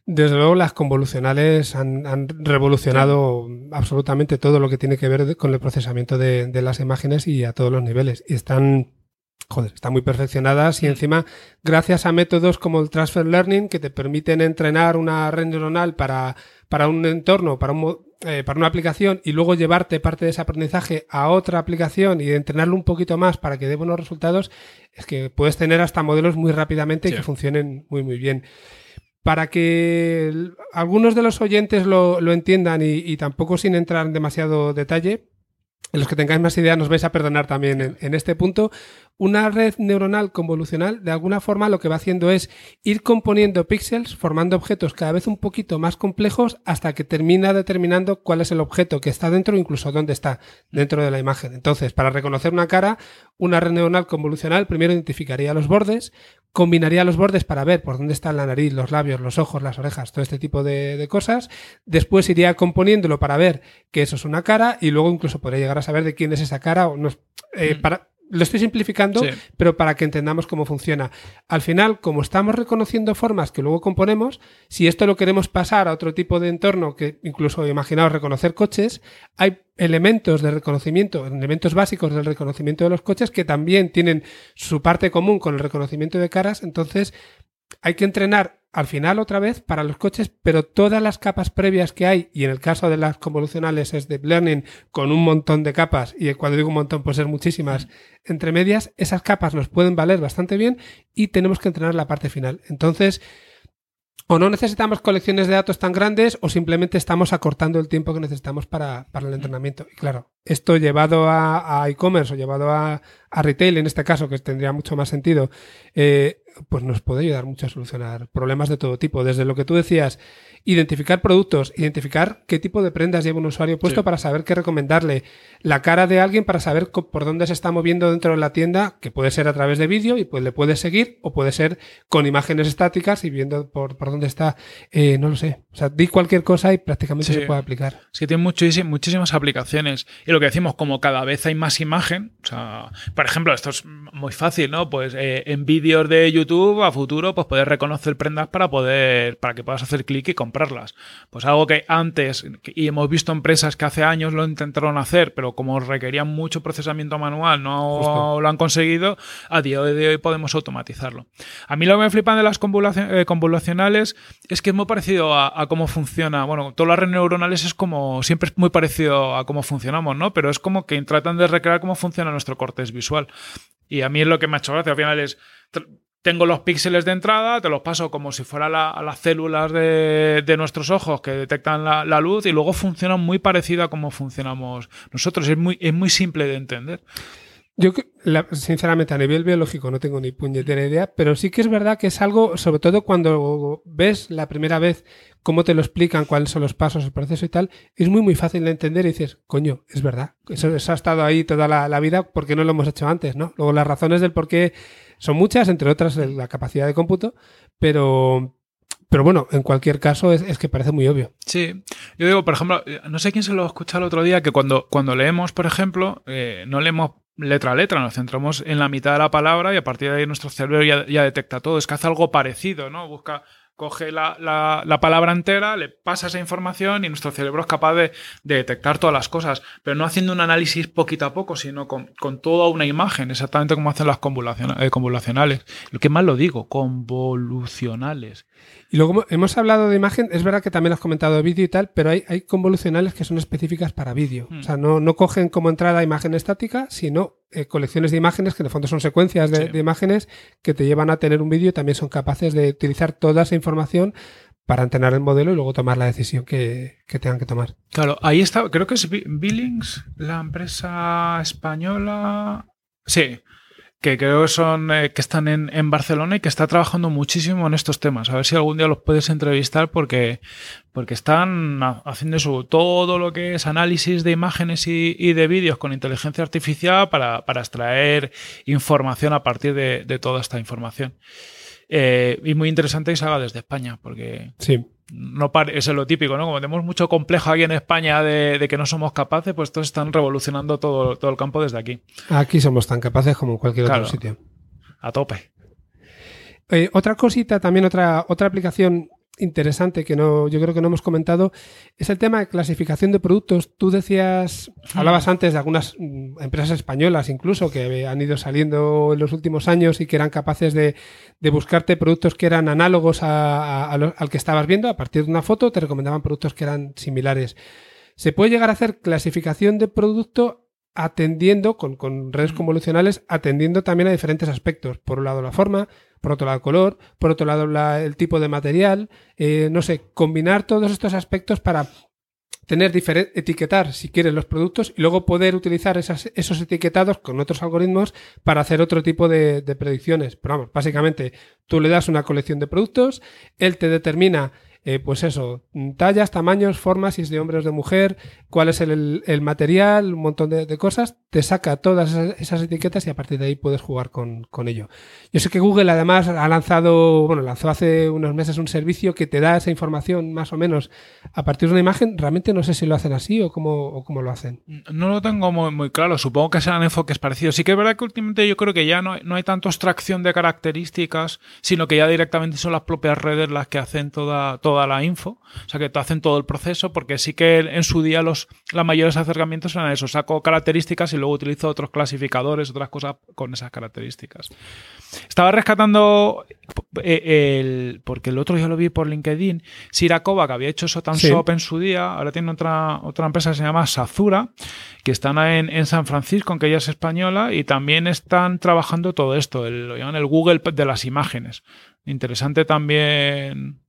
Desde luego, las convolucionales han, han revolucionado absolutamente todo lo que tiene que ver con el procesamiento de, de las imágenes y a todos los niveles. Y están, joder, están muy perfeccionadas y encima, gracias a métodos como el Transfer Learning, que te permiten entrenar una red neuronal para, para un entorno, para, un, eh, para una aplicación y luego llevarte parte de ese aprendizaje a otra aplicación y entrenarlo un poquito más para que dé buenos resultados, es que puedes tener hasta modelos muy rápidamente y que funcionen muy, muy bien. Para que algunos de los oyentes lo, lo entiendan y, y tampoco sin entrar en demasiado detalle, los que tengáis más ideas nos vais a perdonar también en, en este punto. Una red neuronal convolucional, de alguna forma, lo que va haciendo es ir componiendo píxeles, formando objetos cada vez un poquito más complejos hasta que termina determinando cuál es el objeto que está dentro, incluso dónde está dentro de la imagen. Entonces, para reconocer una cara, una red neuronal convolucional primero identificaría los bordes, combinaría los bordes para ver por dónde está la nariz, los labios, los ojos, las orejas, todo este tipo de, de cosas. Después iría componiéndolo para ver que eso es una cara y luego incluso podría llegar a saber de quién es esa cara o no. eh, Mm. para, lo estoy simplificando, Sí. pero para que entendamos cómo funciona. Al final, como estamos reconociendo formas que luego componemos, si esto lo queremos pasar a otro tipo de entorno, que incluso imaginaos reconocer coches, hay elementos de reconocimiento, elementos básicos del reconocimiento de los coches que también tienen su parte común con el reconocimiento de caras, entonces hay que entrenar al final otra vez para los coches, pero todas las capas previas que hay, y en el caso de las convolucionales es Deep Learning con un montón de capas, y cuando digo un montón, pues es muchísimas, entre medias, esas capas nos pueden valer bastante bien y tenemos que entrenar la parte final. Entonces, o no necesitamos colecciones de datos tan grandes o simplemente estamos acortando el tiempo que necesitamos para, para el entrenamiento. Y claro, esto llevado a a e-commerce o llevado a, a retail, en este caso, que tendría mucho más sentido, eh, pues nos puede ayudar mucho a solucionar problemas de todo tipo. Desde lo que tú decías, identificar productos, identificar qué tipo de prendas lleva un usuario puesto Sí. para saber qué recomendarle, la cara de alguien para saber por dónde se está moviendo dentro de la tienda, que puede ser a través de vídeo y pues le puedes seguir, o puede ser con imágenes estáticas y viendo por, por dónde está. Eh, no lo sé. O sea, di cualquier cosa y prácticamente Sí. se puede aplicar. Es que tiene muchísim- muchísimas aplicaciones. Y lo que decimos, como cada vez hay más imagen, o sea, por ejemplo, esto es muy fácil, ¿no? Pues eh, en vídeos de YouTube a futuro, pues puedes reconocer prendas para poder, para que puedas hacer clic y comprarlas. Pues algo que antes, y hemos visto empresas que hace años lo intentaron hacer, pero como requerían mucho procesamiento manual, no lo han conseguido, a día de hoy podemos automatizarlo. A mí lo que me flipan de las eh, convolucionales es que es muy parecido a, a cómo funciona, bueno, todas las redes neuronales es como, siempre es muy parecido a cómo funcionamos, ¿no? Pero es como que tratan de recrear cómo funciona nuestro cortes visual. Y a mí es lo que me ha hecho gracia. Al final es, tengo los píxeles de entrada, te los paso como si fuera a las células de, nuestros ojos que detectan la, luz y luego funciona muy parecido a cómo funcionamos nosotros. Es muy, es muy simple de entender. Yo, sinceramente, a nivel biológico no tengo ni puñetera idea, pero sí que es verdad que es algo, sobre todo cuando ves la primera vez cómo te lo explican, cuáles son los pasos, el proceso y tal, es muy, muy fácil de entender y dices, coño, es verdad, eso, ha estado ahí toda la, la, vida, ¿por qué no lo hemos hecho antes? ¿no? Luego las razones del por qué son muchas, entre otras la capacidad de cómputo, pero, pero bueno, en cualquier caso es, que parece muy obvio. Sí, yo digo, por ejemplo, no sé quién se lo escuchado el otro día, que cuando, cuando leemos, por ejemplo, eh, no leemos letra a letra, nos centramos en la mitad de la palabra y a partir de ahí nuestro cerebro ya, ya detecta todo. Es que hace algo parecido, ¿no? Busca coge la, la, palabra entera, le pasa esa información y nuestro cerebro es capaz de, detectar todas las cosas, pero no haciendo un análisis poquito a poco, sino con, toda una imagen, exactamente como hacen las eh, convolucionales. Lo que más lo digo, convolucionales. Y luego hemos hablado de imagen, es verdad que también has comentado de vídeo y tal, pero hay, hay convolucionales que son específicas para vídeo. Hmm. O sea, no, no, cogen como entrada imagen estática, sino eh, colecciones de imágenes, que en el fondo son secuencias de, imágenes que te llevan a tener un vídeo y también son capaces de utilizar toda esa información para entrenar el modelo y luego tomar la decisión que, que, tengan que tomar. Claro, ahí está, creo que es Billings, la empresa española. Sí, que creo que son eh, que están en, en, Barcelona y que está trabajando muchísimo en estos temas. A ver si algún día los puedes entrevistar porque, porque están haciendo eso, todo lo que es análisis de imágenes y, y de vídeos con inteligencia artificial para, para extraer información a partir de, de toda esta información. Eh, y muy interesante que se haga desde España, porque sí no es lo típico, ¿no? Como tenemos mucho complejo aquí en España de, que no somos capaces, pues todos están revolucionando todo, todo el campo desde aquí. Aquí somos tan capaces como en cualquier otro sitio. A tope. Eh, otra cosita, también otra, otra aplicación interesante que no, yo creo que no hemos comentado es el tema de clasificación de productos. Tú decías, hablabas antes de algunas mm, empresas españolas incluso que han ido saliendo en los últimos años y que eran capaces de, buscarte productos que eran análogos al que estabas viendo. A partir de una foto te recomendaban productos que eran similares. Se puede llegar a hacer clasificación de producto atendiendo con, con redes convolucionales, atendiendo también a diferentes aspectos. Por un lado la forma, por otro lado el color, por otro lado el tipo de material, eh, no sé, combinar todos estos aspectos para tener etiquetar si quieres los productos y luego poder utilizar esos etiquetados con otros algoritmos para hacer otro tipo de, de predicciones. Pero vamos, básicamente tú le das una colección de productos, él te determina eh, pues eso, tallas, tamaños, formas, si es de hombre o de mujer, cuál es el, material, un montón de, cosas, te saca todas esas, etiquetas y a partir de ahí puedes jugar con, ello. Yo sé que Google además ha lanzado, bueno, lanzó hace unos meses un servicio que te da esa información más o menos a partir de una imagen. Realmente no sé si lo hacen así o cómo, cómo lo hacen. No lo tengo muy, claro, supongo que serán enfoques parecidos. Sí que es verdad que últimamente yo creo que ya no, no hay tanto extracción de características, sino que ya directamente son las propias redes las que hacen toda la info, o sea que te hacen todo el proceso, porque sí que en su día los, los mayores acercamientos eran eso, saco características y luego utilizo otros clasificadores, otras cosas con esas características. Estaba rescatando eh, el, porque el otro ya lo vi por LinkedIn, Sirakova, que había hecho SotanShop en su día, ahora tiene otra, otra empresa que se llama Sazura, que están en, en San Francisco, que ella es española, y también están trabajando todo esto, lo llaman el Google de las imágenes. Interesante también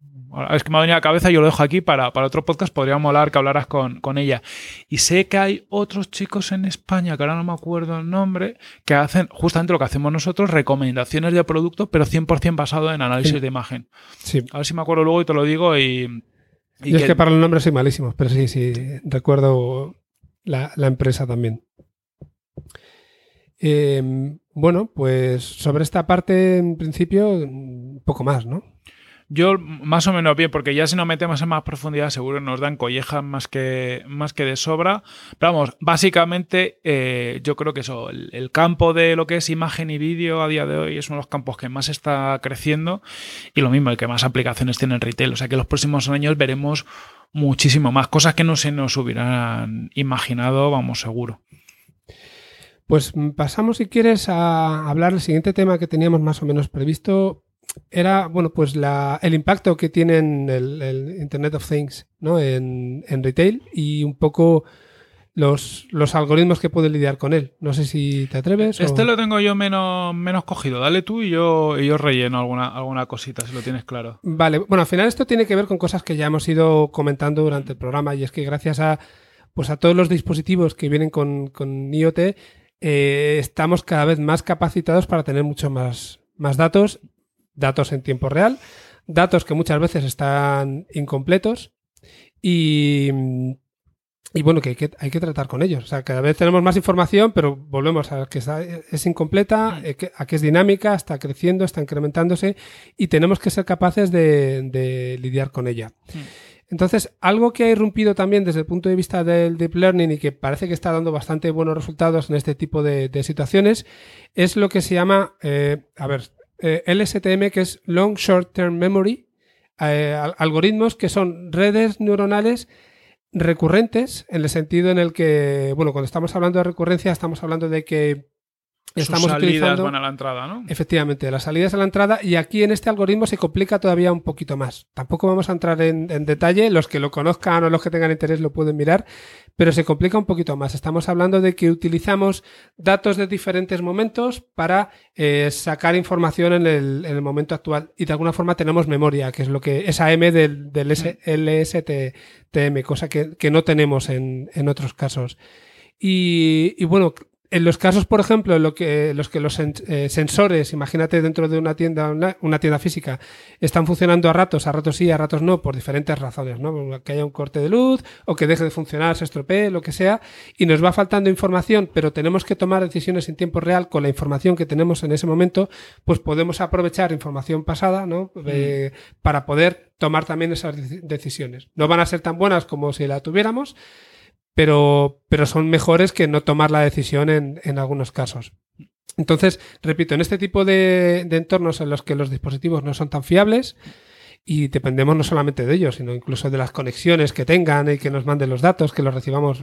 es que me ha venido a la cabeza y yo lo dejo aquí para, para otro podcast. Podría molar que hablaras con, con, ella. Y sé que hay otros chicos en España, que ahora no me acuerdo el nombre, que hacen justamente lo que hacemos nosotros, recomendaciones de producto, pero 100% basado en análisis de imagen. Sí. A ver si me acuerdo luego y te lo digo. Y, y es que para los nombres soy malísimo, pero sí, sí, recuerdo la, la empresa también. Eh, bueno, pues sobre esta parte, en principio, poco más, ¿no? Yo más o menos bien, porque ya si nos metemos en más profundidad seguro nos dan collejas más que, más que de sobra. Pero vamos, básicamente eh, yo creo que eso, el, campo de lo que es imagen y vídeo a día de hoy es uno de los campos que más está creciendo y lo mismo, el que más aplicaciones tiene en retail. O sea que los próximos años veremos muchísimo más cosas que no se nos hubieran imaginado, vamos seguro. Pues pasamos, si quieres, a hablar del siguiente tema que teníamos más o menos previsto, era, bueno, pues la, el impacto que tiene el, el Internet of Things ¿no? en, en, retail y un poco los, los, algoritmos que puede lidiar con él. No sé si te atreves. Este lo tengo yo menos, menos cogido. Dale tú y yo, y yo relleno alguna, alguna cosita, si lo tienes claro. Vale, bueno, al final esto tiene que ver con cosas que ya hemos ido comentando durante el programa y es que gracias a, pues a todos los dispositivos que vienen con, con IoT, eh, estamos cada vez más capacitados para tener mucho más, más datos datos en tiempo real, datos que muchas veces están incompletos y, y bueno, que hay, que hay, que tratar con ellos. O sea, cada vez tenemos más información, pero volvemos a que es incompleta, mm. eh, a que es dinámica, está creciendo, está incrementándose y tenemos que ser capaces de, lidiar con ella. Mm. Entonces, algo que ha irrumpido también desde el punto de vista del deep learning y que parece que está dando bastante buenos resultados en este tipo de, situaciones es lo que se llama, eh, a ver, eh, LSTM, que es Long Short Term Memory, eh, algoritmos que son redes neuronales recurrentes, en el sentido en el que, bueno, cuando estamos hablando de recurrencia, estamos hablando de que Estamos Sus salidas van a la entrada, ¿no? Efectivamente, las salidas a la entrada y aquí en este algoritmo se complica todavía un poquito más. Tampoco vamos a entrar en, detalle, los que lo conozcan o los que tengan interés lo pueden mirar, pero se complica un poquito más. Estamos hablando de que utilizamos datos de diferentes momentos para eh, sacar información en el, momento actual y de alguna forma tenemos memoria, que es lo que esa M del, del LSTM, cosa que, no tenemos en, otros casos. Y, y, bueno, en los casos, por ejemplo, en lo que, los que los eh, sensores, imagínate dentro de una tienda, una, tienda física, están funcionando a ratos, a ratos sí, a ratos no, por diferentes razones, ¿no? Que haya un corte de luz o que deje de funcionar, se estropee, lo que sea, y nos va faltando información, pero tenemos que tomar decisiones en tiempo real con la información que tenemos en ese momento, pues podemos aprovechar información pasada, ¿no? Eh, mm. para poder tomar también esas decisiones. No van a ser tan buenas como si la tuviéramos, pero, pero son mejores que no tomar la decisión en, en algunos casos. Entonces, repito, en este tipo de, de, entornos en los que los dispositivos no son tan fiables y dependemos no solamente de ellos, sino incluso de las conexiones que tengan y que nos manden los datos, que los recibamos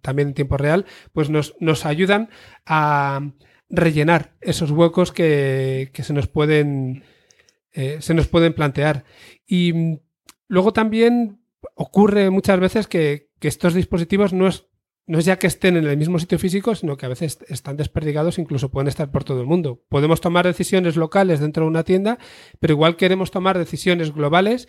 también en tiempo real, pues nos, nos ayudan a rellenar esos huecos que, que se nos pueden eh, se nos pueden plantear. Y luego también ocurre muchas veces que, que estos dispositivos no es, no es ya que estén en el mismo sitio físico, sino que a veces están desperdigados, incluso pueden estar por todo el mundo. Podemos tomar decisiones locales dentro de una tienda, pero igual queremos tomar decisiones globales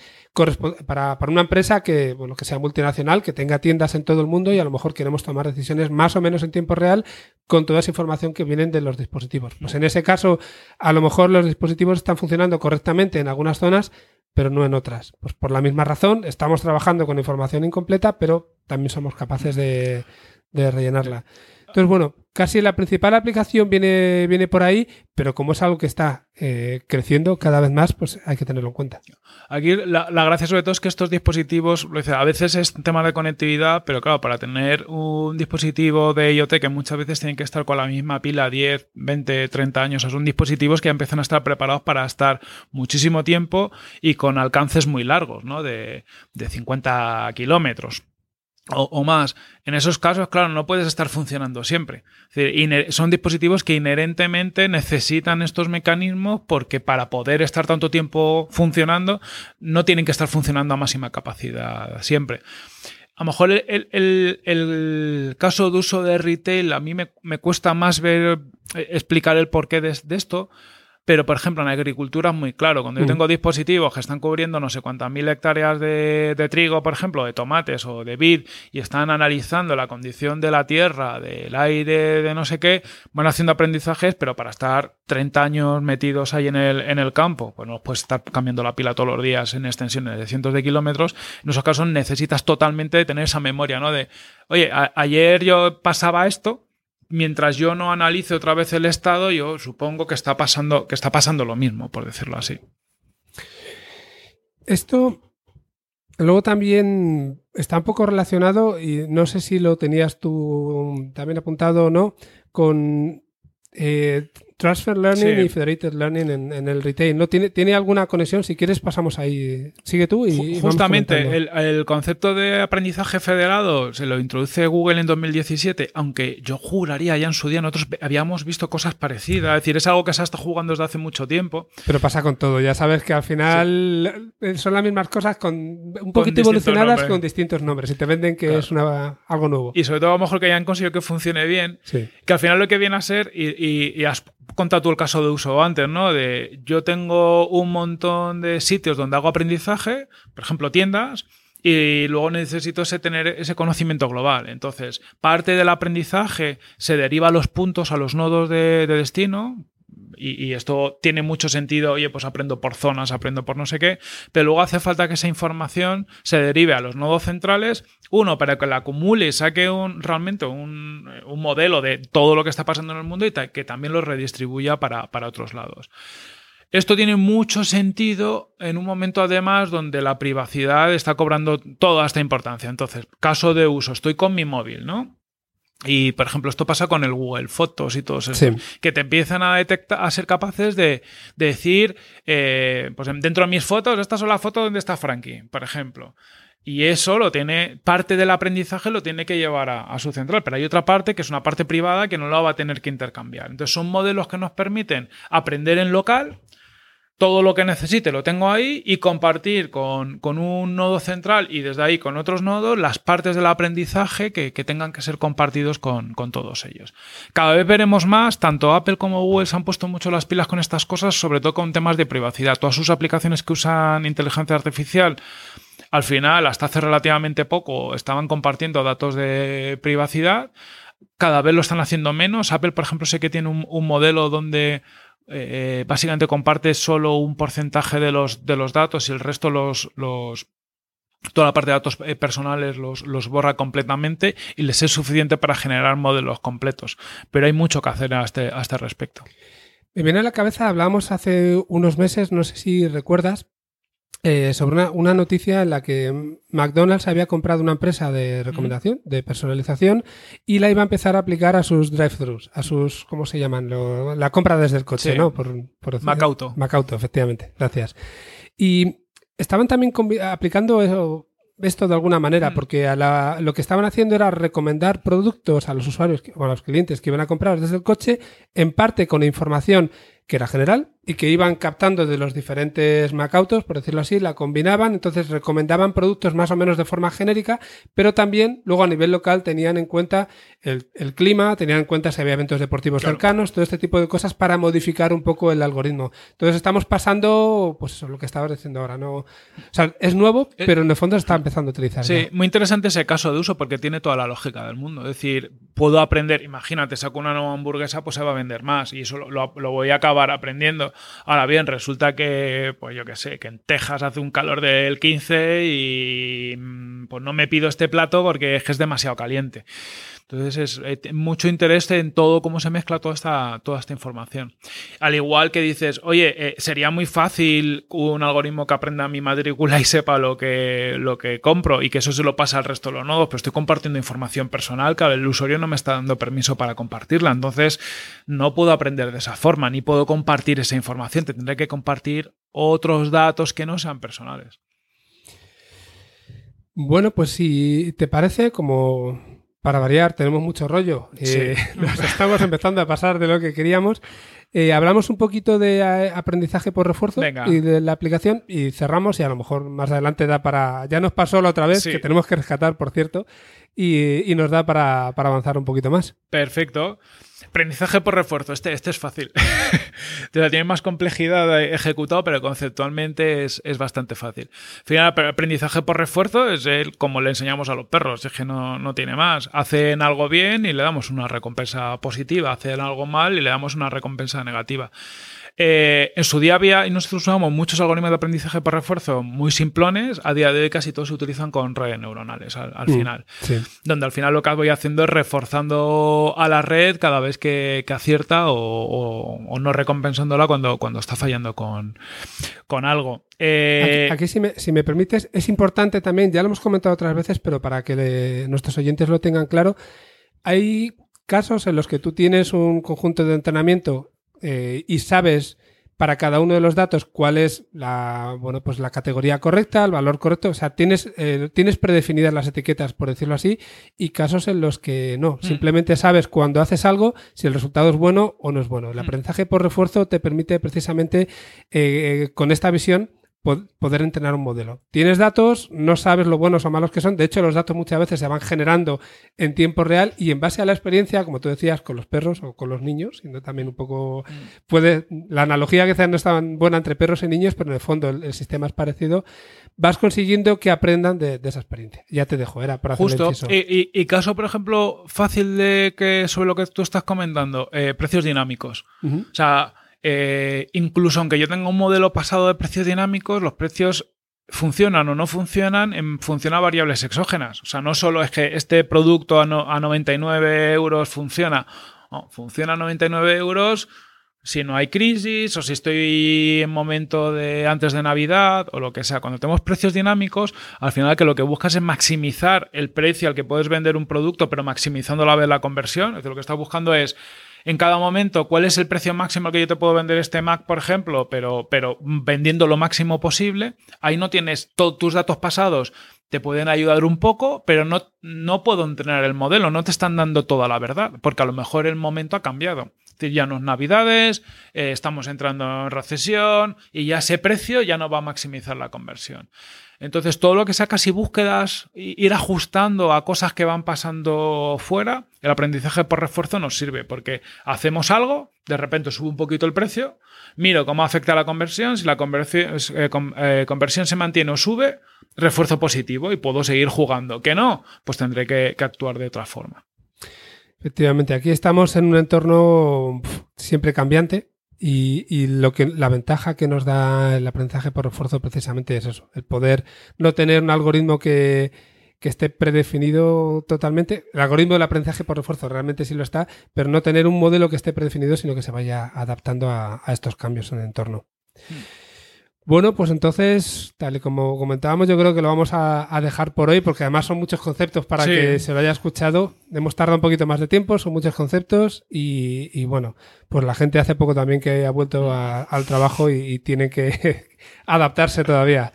para, para, una empresa que, bueno, que sea multinacional, que tenga tiendas en todo el mundo y a lo mejor queremos tomar decisiones más o menos en tiempo real con toda esa información que vienen de los dispositivos. Pues en ese caso, a lo mejor los dispositivos están funcionando correctamente en algunas zonas, pero no en otras. Pues por la misma razón, estamos trabajando con información incompleta, pero también somos capaces de, de rellenarla. Entonces, bueno, casi la principal aplicación viene, viene por ahí, pero como es algo que está eh, creciendo cada vez más, pues hay que tenerlo en cuenta. Aquí la, gracia sobre todo es que estos dispositivos, a veces es tema de conectividad, pero claro, para tener un dispositivo de IoT que muchas veces tienen que estar con la misma pila 10, 20, 30 años, son dispositivos que empiezan a estar preparados para estar muchísimo tiempo y con alcances muy largos, ¿no? De, de 50 kilómetros o, más. En esos casos, claro, no puedes estar funcionando siempre. son dispositivos que inherentemente necesitan estos mecanismos porque para poder estar tanto tiempo funcionando, no tienen que estar funcionando a máxima capacidad siempre. A lo mejor el, caso de uso de retail, a mí me, cuesta más ver, eh, explicar el porqué de esto, pero, por ejemplo, en agricultura es muy claro. Cuando yo mm. tengo dispositivos que están cubriendo no sé cuántas mil hectáreas de, trigo, por ejemplo, de tomates o de vid, y están analizando la condición de la tierra, del aire, de no sé qué, van haciendo aprendizajes, pero para estar 30 años metidos ahí en el, en el campo, pues no puedes estar cambiando la pila todos los días en extensiones de cientos de kilómetros. En esos casos necesitas totalmente tener esa memoria, ¿no? De, oye, ayer yo pasaba esto, mientras yo no analice otra vez el estado, yo supongo que está pasando, que está pasando lo mismo, por decirlo así. esto luego también está un poco relacionado, y no sé si lo tenías tú también apuntado o no, con eh, Transfer Learning y Federated Learning en, el retail. ¿no? ¿Tiene, ¿Tiene alguna conexión? Si quieres, pasamos ahí. Sigue tú y. Justamente, el, concepto de aprendizaje federado se lo introduce Google en 2017, aunque yo juraría ya en su día, nosotros habíamos visto cosas parecidas. Es decir, es algo que se ha estado jugando desde hace mucho tiempo. Pero pasa con todo. Ya sabes que al final son las mismas cosas con un poquito evolucionadas con distintos nombres y te venden que es una, algo nuevo. Y sobre todo, a lo mejor que hayan conseguido que funcione bien. Que al final lo que viene a ser, y, y, y contado tú el caso de uso antes, ¿no? De yo tengo un montón de sitios donde hago aprendizaje, por ejemplo, tiendas, y luego necesito ese, tener ese conocimiento global. Entonces, parte del aprendizaje se deriva a los puntos, a los nodos de destino, y, esto tiene mucho sentido, oye, pues aprendo por zonas, aprendo por no sé qué, pero luego hace falta que esa información se derive a los nodos centrales, uno, para que la acumule y saque un, realmente un, modelo de todo lo que está pasando en el mundo y que también lo redistribuya para, para otros lados. Esto tiene mucho sentido en un momento además donde la privacidad está cobrando toda esta importancia. Entonces, caso de uso, estoy con mi móvil, ¿no? Y, por ejemplo, esto pasa con el Google Fotos y todo eso. Que te empiezan a detectar, a ser capaces de, decir, eh, pues dentro de mis fotos, estas son las fotos donde está Frankie, por ejemplo. Y eso lo tiene, parte del aprendizaje lo tiene que llevar a, a, su central, pero hay otra parte que es una parte privada que no la va a tener que intercambiar. Entonces son modelos que nos permiten aprender en local todo lo que necesite lo tengo ahí y compartir con, un nodo central y desde ahí con otros nodos las partes del aprendizaje que, tengan que ser compartidos con, todos ellos. Cada vez veremos más, tanto Apple como Google se han puesto mucho las pilas con estas cosas, sobre todo con temas de privacidad. Todas sus aplicaciones que usan inteligencia artificial al final, hasta hace relativamente poco, estaban compartiendo datos de privacidad. Cada vez lo están haciendo menos. Apple, por ejemplo, sé que tiene un modelo donde eh, básicamente comparte solo un porcentaje de los, de los datos y el resto los, los toda la parte de datos eh, personales los, los, borra completamente y les es suficiente para generar modelos completos. Pero hay mucho que hacer a este, a este respecto. Me viene a la cabeza, hablamos hace unos meses, no sé si recuerdas, eh, sobre una, noticia en la que McDonald's había comprado una empresa de recomendación, de personalización, y la iba a empezar a aplicar a sus drive-thrus, a sus, ¿cómo se llaman? la compra desde el coche, ¿no? Por, Macauto. Macauto, efectivamente. Gracias. Y estaban también aplicando eso, esto de alguna manera, porque a lo que estaban haciendo era recomendar productos a los usuarios o a los clientes que iban a comprar desde el coche, en parte con información que era general y que iban captando de los diferentes Macautos, por decirlo así, la combinaban, entonces recomendaban productos más o menos de forma genérica, pero también luego a nivel local tenían en cuenta el, clima, tenían en cuenta si había eventos deportivos cercanos, todo este tipo de cosas para modificar un poco el algoritmo. Entonces estamos pasando, pues eso, lo que estabas diciendo ahora, no, o sea, es nuevo, eh, pero en el fondo se está empezando a utilizar. Sí, muy interesante ese caso de uso porque tiene toda la lógica del mundo. Es decir, puedo aprender, imagínate, saco una nueva hamburguesa, pues se va a vender más y eso lo, lo voy a acabar aprendiendo. Ahora bien, resulta que, pues yo qué sé, que en Texas hace un calor del 15 y mm, pues no me pido este plato porque es que es demasiado caliente. Entonces es eh, mucho interés en todo cómo se mezcla toda esta, toda esta información. Al igual que dices, oye, eh, sería muy fácil un algoritmo que aprenda mi matrícula y sepa lo que, lo que compro y que eso se lo pasa al resto de los nodos, pero estoy compartiendo información personal que el usuario no me está dando permiso para compartirla. Entonces no puedo aprender de esa forma, ni puedo compartir esa información. Te tendré que compartir otros datos que no sean personales. Bueno, pues si te parece, como para variar, tenemos mucho rollo. Eh, nos estamos empezando a pasar de lo que queríamos. Eh, hablamos un poquito de eh, aprendizaje por refuerzo y de la aplicación y cerramos y a lo mejor más adelante da para... Ya nos pasó la otra vez, que tenemos que rescatar, por cierto, y, nos da para, para avanzar un poquito más. Perfecto. Aprendizaje por refuerzo, este, este es fácil. tiene más complejidad ejecutado, pero conceptualmente es, bastante fácil. Final, aprendizaje por refuerzo es el, como le enseñamos a los perros, es que no, no, tiene más. Hacen algo bien y le damos una recompensa positiva, hacen algo mal y le damos una recompensa negativa. Eh, en su día había, y nosotros usamos muchos algoritmos de aprendizaje por refuerzo muy simplones, a día de hoy casi todos se utilizan con redes neuronales al, Mm, final. Donde al final lo que voy haciendo es reforzando a la red cada vez que, que acierta o, o- o no recompensándola cuando, cuando está fallando con, con algo. Eh, Aquí, aquí, si, me, si me permites, es importante también, ya lo hemos comentado otras veces, pero para que le- nuestros oyentes lo tengan claro, hay casos en los que tú tienes un conjunto de entrenamiento eh, y sabes para cada uno de los datos cuál es la, bueno, pues la categoría correcta, el valor correcto. O sea, tienes, eh, tienes predefinidas las etiquetas, por decirlo así, y casos en los que no. Simplemente sabes cuando haces algo si el resultado es bueno o no es bueno. El aprendizaje por refuerzo te permite precisamente eh, con esta visión poder entrenar un modelo. Tienes datos, no sabes lo buenos o malos que son. De hecho, los datos muchas veces se van generando en tiempo real y en base a la experiencia, como tú decías, con los perros o con los niños, siendo también un poco puede la analogía que quizás no es tan buena entre perros y niños, pero en el fondo el, el sistema es parecido. Vas consiguiendo que aprendan de, de esa experiencia. Ya te dejo, era para hacer el Justo. Y, y- y caso, por ejemplo, fácil de que sobre lo que tú estás comentando, eh, precios dinámicos. Ujú. O sea, eh, incluso aunque yo tenga un modelo pasado de precios dinámicos, los precios funcionan o no funcionan en función a variables exógenas. O sea, no solo es que este producto a, no- a 99 euros funciona. Funciona a 99 euros si no hay crisis o si estoy en momento de antes de Navidad o lo que sea. Cuando tenemos precios dinámicos, al final que lo que buscas es maximizar el precio al que puedes vender un producto, pero maximizando a la vez la conversión. Es decir, lo que estás buscando es en cada momento cuál es el precio máximo al que yo te puedo vender este Mac, por ejemplo, pero, pero vendiendo lo máximo posible. Ahí no tienes todos tus datos pasados. Te pueden ayudar un poco, pero no, no puedo entrenar el modelo, no te están dando toda la verdad, porque a lo mejor el momento ha cambiado. Es decir, ya no es Navidades, eh, estamos entrando en recesión y ya ese precio ya no va a maximizar la conversión. Entonces, todo lo que sea casi búsquedas, ir ajustando a cosas que van pasando fuera, el aprendizaje por refuerzo nos sirve, porque hacemos algo, de repente sube un poquito el precio, miro cómo afecta la conversión, si la conversión, eh, eh, conversión se mantiene o sube, refuerzo positivo y puedo seguir jugando. Que no, pues tendré que, actuar de otra forma. Efectivamente, aquí estamos en un entorno siempre cambiante y, y lo que la ventaja que nos da el aprendizaje por refuerzo precisamente es eso, el poder no tener un algoritmo que, que esté predefinido totalmente. El algoritmo del aprendizaje por refuerzo realmente sí lo está, pero no tener un modelo que esté predefinido, sino que se vaya adaptando a, estos cambios en el entorno. Bueno, pues entonces, tal y como comentábamos, yo creo que lo vamos a, a dejar por hoy, porque además son muchos conceptos para Sí. que se lo haya escuchado. Hemos tardado un poquito más de tiempo, son muchos conceptos y, y bueno, pues la gente hace poco también que ha vuelto a- al trabajo y, y tiene que adaptarse todavía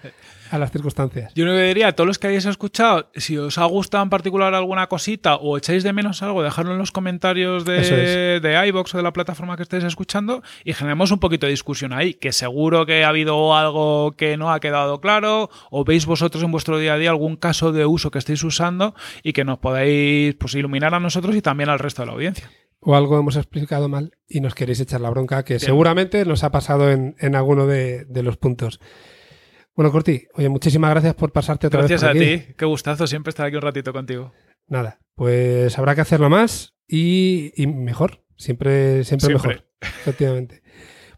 a las circunstancias. Yo lo que diría a todos los que hayáis escuchado, si os ha gustado en particular alguna cosita o echáis de menos algo, dejadlo en los comentarios de, de iVoox o de la plataforma que estéis escuchando y generemos un poquito de discusión ahí, que seguro que ha habido algo que no ha quedado claro o veis vosotros en vuestro día a día algún caso de uso que estéis usando y que nos podáis pues, iluminar a nosotros y también al resto de la audiencia. O algo hemos explicado mal y nos queréis echar la bronca, que seguramente nos ha pasado en, en alguno de, de los puntos. Bueno, Corti, oye, muchísimas gracias por pasarte otra Gracias vez a por aquí. ti, qué gustazo siempre estar aquí un ratito contigo. Nada, pues habrá que hacerlo más y, y mejor. Siempre, siempre, Siempre. mejor. Efectivamente.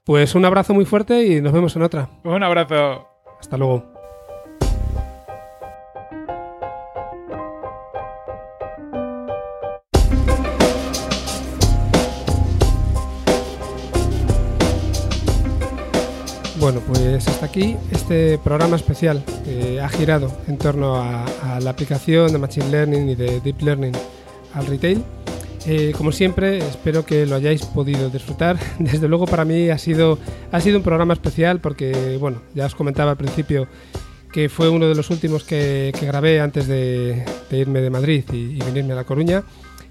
Pues un abrazo muy fuerte y nos vemos en otra. Un abrazo. Hasta luego. Bueno, pues hasta aquí este programa especial que ha girado en torno a, a la aplicación de Machine Learning y de Deep Learning al retail. Eh, como siempre, espero que lo hayáis podido disfrutar. Desde luego para mí ha sido, ha sido un programa especial porque, bueno, ya os comentaba al principio que fue uno de los últimos que, que grabé antes de, de irme de Madrid y, y venirme a La Coruña.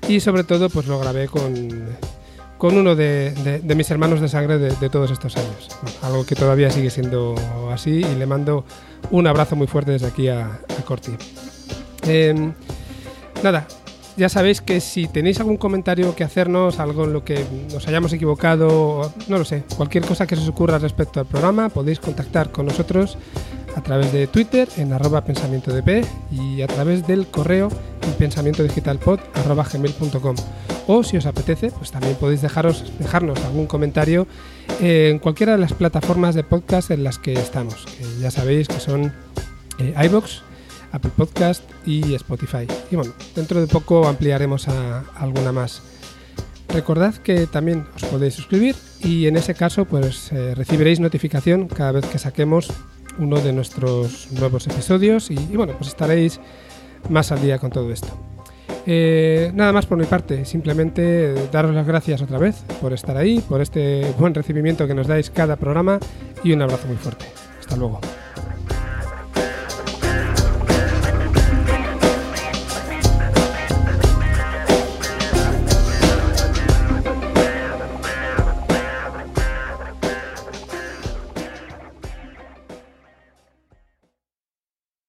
Y sobre todo, pues lo grabé con, con uno de, mis hermanos de sangre de, todos estos años. Algo que todavía sigue siendo así y le mando un abrazo muy fuerte desde aquí a, Corti. Em, nada, ya sabéis que si tenéis algún comentario que hacernos, algo en lo que nos hayamos equivocado, no lo sé, cualquier cosa que se os ocurra respecto al programa, podéis contactar con nosotros a través de Twitter en arroba pensamiento y a través del correo gmail.com o si os apetece, pues también podéis dejarnos algún comentario en cualquiera de las plataformas de podcast en las que estamos, ya sabéis que son eh, iBox, Apple Podcast y Spotify. Y bueno, dentro de poco ampliaremos alguna más. Recordad que también os podéis suscribir y en ese caso pues eh, recibiréis notificación cada vez que saquemos uno de nuestros nuevos episodios y, bueno, pues estaréis más al día con todo esto. Eh, nada más por mi parte, simplemente daros las gracias otra vez por estar ahí, por este buen recibimiento que nos dais cada programa y un abrazo muy fuerte. Hasta luego.